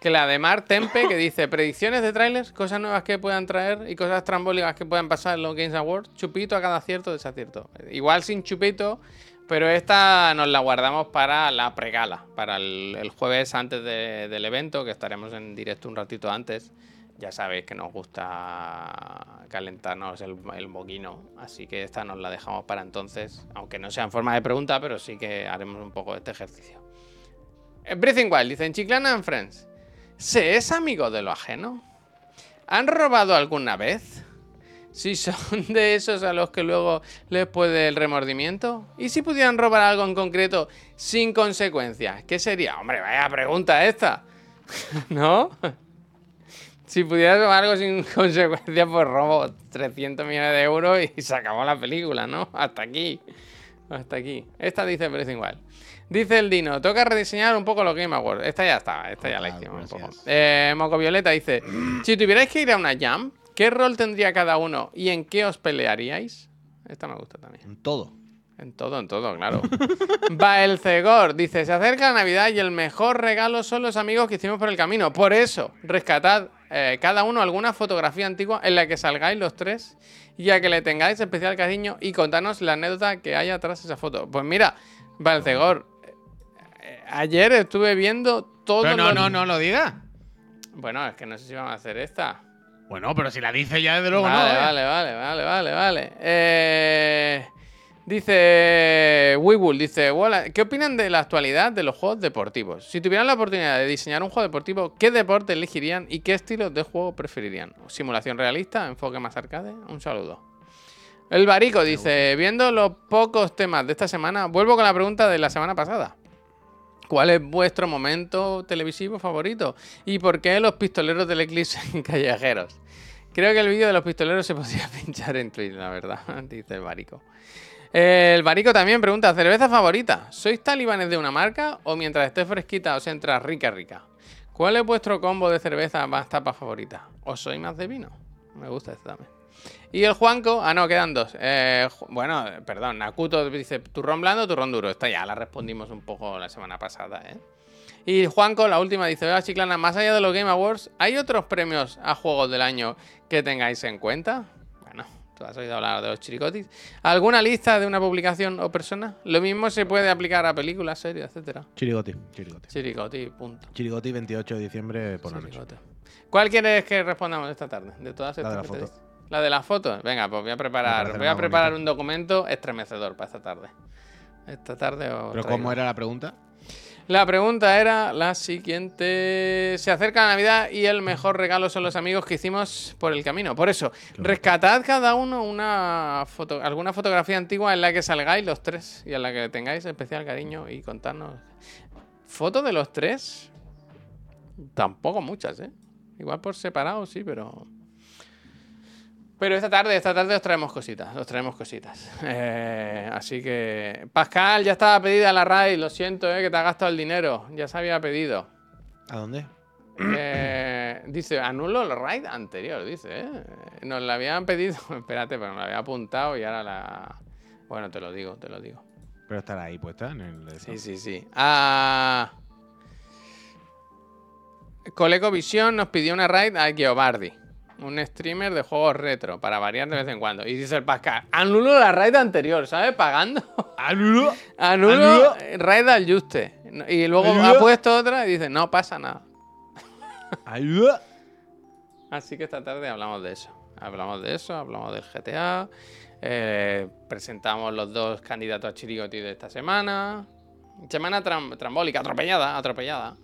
que la de Mar Tempe que dice predicciones de trailers, cosas nuevas que puedan traer y cosas trambólicas que puedan pasar en los Games Awards, chupito a cada acierto desacierto. Igual sin chupito, pero esta nos la guardamos para la pregala, para el, el jueves antes de- del evento, que estaremos en directo un ratito antes. Ya sabéis que nos gusta calentarnos el, el boquino, así que esta nos la dejamos para entonces, aunque no sea en forma de pregunta, pero sí que haremos un poco este ejercicio. Breathing Wild dice, en Chiclana and Friends, ¿se es amigo de lo ajeno? ¿Han robado alguna vez? Si son de esos a los que luego les puede el remordimiento. ¿Y si pudieran robar algo en concreto sin consecuencias? ¿Qué sería? Hombre, vaya pregunta esta. ¿No? Si pudiera robar algo sin consecuencias, pues robo 300 millones de euros y se acabó la película, ¿no? Hasta aquí. Hasta aquí. Esta dice Breathing Wild. Dice el Dino, toca rediseñar un poco los Game Awards. Esta ya está, esta ya la Ah, hicimos un poco. Eh, Moco Violeta dice, si tuvierais que ir a una jam, ¿qué rol tendría cada uno y en qué os pelearíais? Esta me gusta también. En todo. En todo, en todo, claro. Baelcegor dice, se acerca la Navidad y el mejor regalo son los amigos que hicimos por el camino. Por eso, rescatad eh, cada uno alguna fotografía antigua en la que salgáis los tres y a que le tengáis especial cariño y contanos la anécdota que hay atrás de esa foto. Pues mira, Baelcegor, eh, ayer estuve viendo todo Pero no, no, no lo digas. Bueno, es que no sé si vamos a hacer esta. Bueno, pero si la dice ya desde luego vale, no. ¿eh? vale, vale, vale, vale, vale. Eh, dice Weebull, dice, "Hola, ¿qué opinan de la actualidad de los juegos deportivos? Si tuvieran la oportunidad de diseñar un juego deportivo, ¿qué deporte elegirían y qué estilo de juego preferirían? ¿Simulación realista? ¿Enfoque más arcade? Un saludo. El Barico dice, viendo los pocos temas de esta semana, vuelvo con la pregunta de la semana pasada. ¿Cuál es vuestro momento televisivo favorito? ¿Y por qué los pistoleros del eclipse en callejeros? Creo que el vídeo de los pistoleros se podría pinchar en Twitch, la verdad, dice el Barico. El Barico también pregunta, ¿cerveza favorita? ¿Sois talibanes de una marca o mientras esté fresquita os entra rica rica? ¿Cuál es vuestro combo de cerveza más tapa favorita? ¿O soy más de vino? Me gusta este también. Y el Juanco, ah no, quedan dos. Eh, bueno, perdón, Nakuto dice turrón blando turrón duro. Esta ya la respondimos un poco la semana pasada, ¿eh? Y Juanco, la última, dice, Vea Chiclana, más allá de los Game Awards, ¿hay otros premios a juegos del año que tengáis en cuenta? Tú has oído hablar de los chiricotis. ¿Alguna lista de una publicación o persona? Lo mismo se puede aplicar a películas, series, etcétera. Chirigoti, chirigoti. Chiricoti, punto. Chirigoti 28 de diciembre por la noche. ¿Cuál quieres que respondamos esta tarde? De todas La de estas la que te foto. La de las fotos. Venga, pues voy a preparar, voy a preparar bonito. un documento estremecedor para esta tarde. Esta tarde os Pero traigo. ¿cómo era la pregunta? La pregunta era la siguiente. Se acerca la Navidad y el mejor regalo son los amigos que hicimos por el camino. Por eso, rescatad cada uno una foto, alguna fotografía antigua en la que salgáis los tres y en la que tengáis especial cariño y contarnos. ¿Fotos de los tres? Tampoco muchas, ¿eh? Igual por separado, sí, pero. Pero esta tarde, esta tarde os traemos cositas, os traemos cositas. Eh, así que. Pascal, ya estaba pedida la raid, lo siento, eh, que te ha gastado el dinero. Ya se había pedido. ¿A dónde? Eh, dice, anulo el raid anterior, dice, eh. Nos la habían pedido. Espérate, pero me la había apuntado y ahora la. Bueno, te lo digo, te lo digo. Pero estará ahí puesta en el. Sí, sí, sí. Ah. Coleco Visión nos pidió una raid a Geobardi, un streamer de juegos retro, para variar de vez en cuando. Y dice el Pascal, anulo la raid anterior, ¿sabes? Pagando. ¡Anulo! Anulo Anulo. raid al Juste. Y luego Anulo. ha puesto otra y dice, no pasa nada. ¡Ayuda! Así que esta tarde hablamos de eso. Hablamos de eso, hablamos del GTA. eh, presentamos los dos candidatos a Chirigoti de esta semana. Semana tram- trambólica, atropellada, atropellada.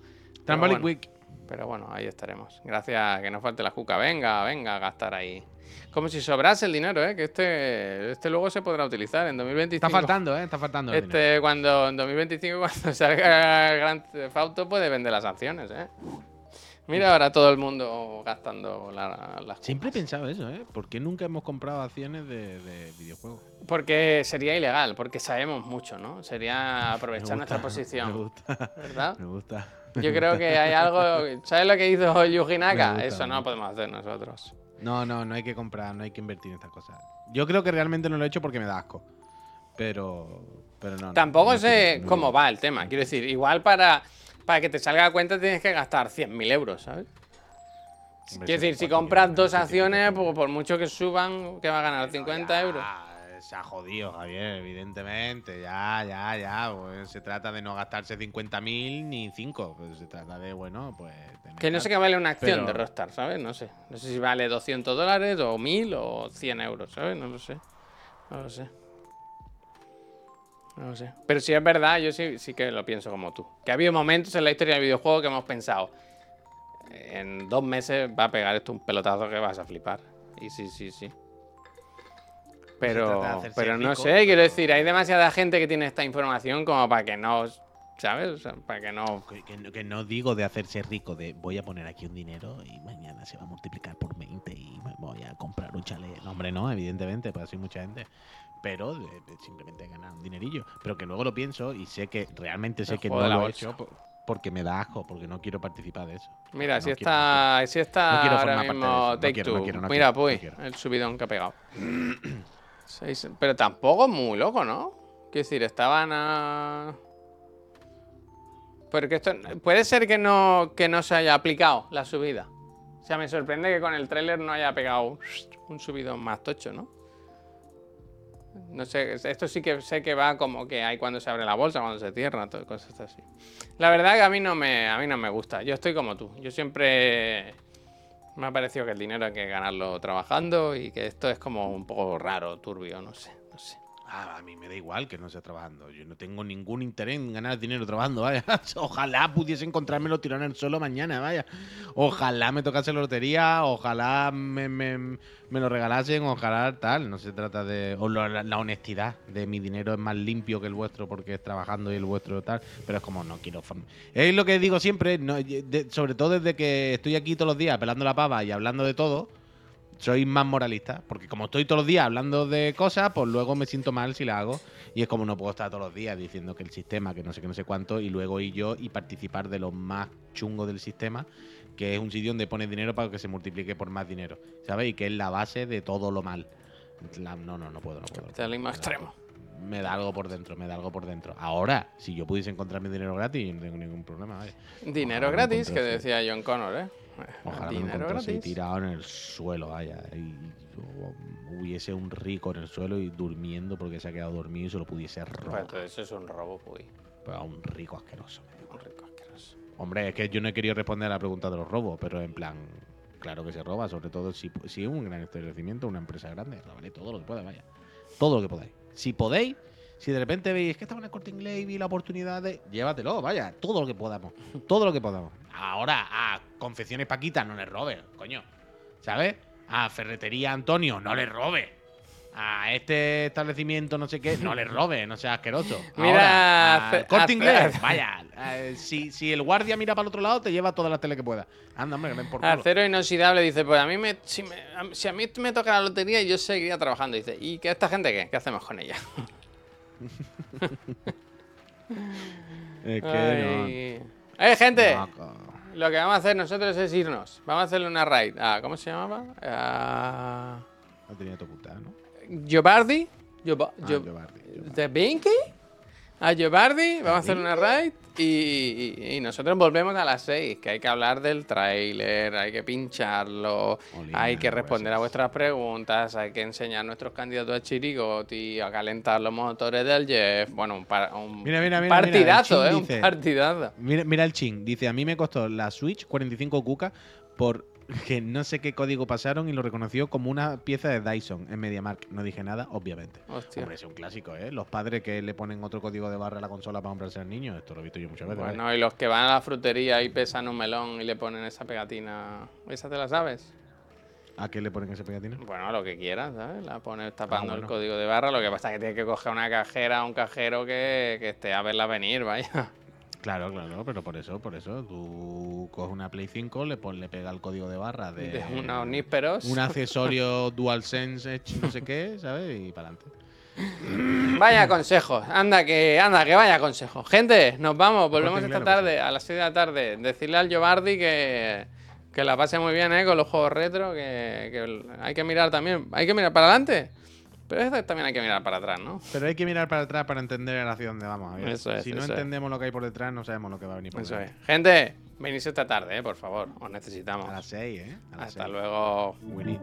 Trambolic bueno, Week. Pero bueno, ahí estaremos. Gracias, que no falte la juca. Venga, venga, a gastar ahí. Como si sobrase el dinero, ¿eh? Que este, este luego se podrá utilizar en 2025. Está faltando, ¿eh? Está faltando. el dinero. Este, cuando en 2025, cuando salga Grand Theft Auto, puede vender las acciones, ¿eh? Mira ahora todo el mundo gastando la- las Siempre he pensado eso, ¿eh? ¿Por qué nunca hemos comprado acciones de, de videojuegos? Porque sería ilegal, porque sabemos mucho, ¿no? Sería aprovechar nuestra posición, Me gusta. ¿verdad? Me gusta. Yo creo que hay algo... ¿Sabes lo que hizo Yuji Naka? Eso no lo podemos hacer nosotros. No, no, no hay que comprar, no hay que invertir en estas cosas. Yo creo que realmente no lo he hecho porque me da asco. Pero. Pero no. Tampoco no sé cómo va el tema. Quiero decir, igual para, para que te salga a cuenta tienes que gastar 100.000 euros, ¿sabes? Sí, decir, si compras dos acciones, por, por mucho que suban, que va a ganar 50 euros. Ah, se ha jodido, Javier, evidentemente. Ya, ya, ya. Pues se trata de no gastarse 50.000 ni 5. Pues se trata de, bueno, pues. Que no sé qué vale una acción Pero- de Rockstar, ¿sabes? No sé. No sé si vale 200 dólares o 1000 o 100 euros, ¿sabes? No lo sé. No lo sé. No sé. Pero si es verdad, yo sí, sí que lo pienso como tú. Que ha habido momentos en la historia del videojuego que hemos pensado. En dos meses va a pegar esto un pelotazo que vas a flipar. Y sí, sí, sí. Pero, pero no sé, quiero decir, hay demasiada gente que tiene esta información como para que no, ¿sabes? O sea, para que no Que, que no- que no digo de hacerse rico, de voy a poner aquí un dinero y mañana se va a multiplicar por 20 y me voy a comprar un chalet. No, hombre, no, evidentemente, pues así mucha gente. Pero de- de simplemente ganar un dinerillo. Pero que luego lo pienso y sé que realmente sé El que no lo he hecho po- porque me da asco, porque no quiero participar de eso. Mira, No si quiero, está, si está No quiero ahora mismo Take quiero, Two. quiero, Mira, quiero, pues, no quiero. el subidón que ha pegado. Seis- pero tampoco es muy loco, ¿no? Quiero decir, estaban a... Porque esto puede ser que no, que no se haya aplicado la subida. O sea, me sorprende que con el tráiler no haya pegado un subidón más tocho, ¿no? No sé, esto sí que sé que va como que hay cuando se abre la bolsa, cuando se cierra, todo, cosas así. La verdad que a mí no me, a mí no me gusta. Yo estoy como tú. Yo siempre me ha parecido que el dinero hay que ganarlo trabajando y que esto es como un poco raro, turbio, no sé. Ah, a mí me da igual que no sea trabajando. Yo no tengo ningún interés en ganar dinero trabajando, vaya. Ojalá pudiese encontrármelo tirado en el suelo mañana, vaya. Ojalá me tocase la lotería, ojalá me, me- me lo regalasen, ojalá tal. No se trata de... O la, honestidad de mi dinero es más limpio que el vuestro porque es trabajando y el vuestro tal. Pero es como no quiero... Es lo que digo siempre, no, de- sobre todo desde que estoy aquí todos los días pelando la pava y hablando de todo soy más moralista. Porque como estoy todos los días hablando de cosas, pues luego me siento mal si la hago. Y es como no puedo estar todos los días diciendo que el sistema, que no sé qué, no sé cuánto, y luego ir yo y participar de lo más chungo del sistema, que es un sitio donde pones dinero para que se multiplique por más dinero. ¿Sabes? Y que es la base de todo lo mal. La- no, no, no puedo, no puedo. Capitalismo extremo. Me da algo por dentro, me da algo por dentro. Ahora, si yo pudiese encontrarme dinero gratis, yo no tengo ningún problema. vaya. Dinero Ojalá me gratis, que decía John Connor, ¿eh? Ojalá me Dinero encontrase ahí gratis. tirado en el suelo, vaya. Y yo hubiese un rico en el suelo y durmiendo porque se ha quedado dormido y se lo pudiese robar. eso es un robo, pues. Pero a un rico asqueroso. me digo. Un rico asqueroso. Hombre, es que yo no he querido responder a la pregunta de los robos, pero en plan, claro que se roba, sobre todo si, si es un gran establecimiento, una empresa grande, robaré todo lo que pueda, vaya. Todo lo que podáis. Si podéis, si de repente veis que estaba en el corte inglés y vi la oportunidad de. Llévatelo, vaya, todo lo que podamos. Todo lo que podamos. Ahora, a Confecciones Paquita, no le robes, coño. ¿Sabes? A Ferretería Antonio, no le robe. A este establecimiento, no sé qué, no le robe, no sea asqueroso. Mira, Ahora, corte inglés, vaya. eh, si, si el guardia mira para el otro lado, te lleva todas las tele que pueda. Anda, hombre, que ven por culo. Acero inoxidable dice, pues a mí me, si, me- a- si a mí me toca la lotería yo seguiría trabajando. Dice, ¿y qué esta gente qué? ¿Qué hacemos con ella? Es que Ay. ¡Eh, gente! no. no, Lo que vamos a hacer nosotros es irnos. Vamos a hacerle una raid. Ah, ¿Cómo se llamaba? Ah, no tenía que ocultar, ¿no? Giobardi. Gioba- Ah, Gio- Giobardi, Giobardi. ¿De Binky? A Giobardi. Vamos a hacer una raid. Y, y- y nosotros volvemos a las 6. Que hay que hablar del tráiler. Hay que pincharlo. Olina, hay que responder a vuestras preguntas. Hay que enseñar nuestros candidatos a Chirigoti. A calentar los motores del Jeff. Bueno, un, par- un Mira, mira, mira, mira, el partidazo, ¿eh? dice- Un partidazo. Mira, mira el ching. Dice, a mí me costó la Switch 45 cuca por que no sé qué código pasaron y lo reconoció como una pieza de Dyson en MediaMark. No dije nada, obviamente. Hostia. Hombre, es un clásico, ¿eh? Los padres que le ponen otro código de barra a la consola para comprarse al niño. Esto lo he visto yo muchas veces. ¿vale? Bueno, y los que van a la frutería y pesan un melón y le ponen esa pegatina. ¿Esa te la sabes? ¿A qué le ponen ese pegatina? Bueno, lo que quieras, ¿sabes? La pones tapando el bueno. código de barra. Lo que pasa es que tienes que coger una cajera o un cajero que, que esté a verla venir, vaya. Claro, claro, pero por eso, por eso. Tú coges una Play 5, le, pon, le pega el código de barra de, De nísperos. un accesorio DualSense, hecho no sé qué, ¿sabes? Y para adelante. Vaya consejos. Anda, que anda, que vaya consejos. Gente, nos vamos. Volvemos esta tarde a las 6 de la tarde. Decirle al Giobardi que, que la pase muy bien, ¿eh? Con los juegos retro. Que, que hay que mirar también. Hay que mirar para adelante. Pero también hay que mirar para atrás, ¿no? Pero hay que mirar para atrás para entender hacia dónde vamos. Eso es, si no eso es. entendemos lo que hay por detrás, no sabemos lo que va a venir por Eso es. Gente, venís esta tarde, ¿eh? por favor. Os necesitamos. A las 6, ¿eh? A las Hasta seis. luego. Need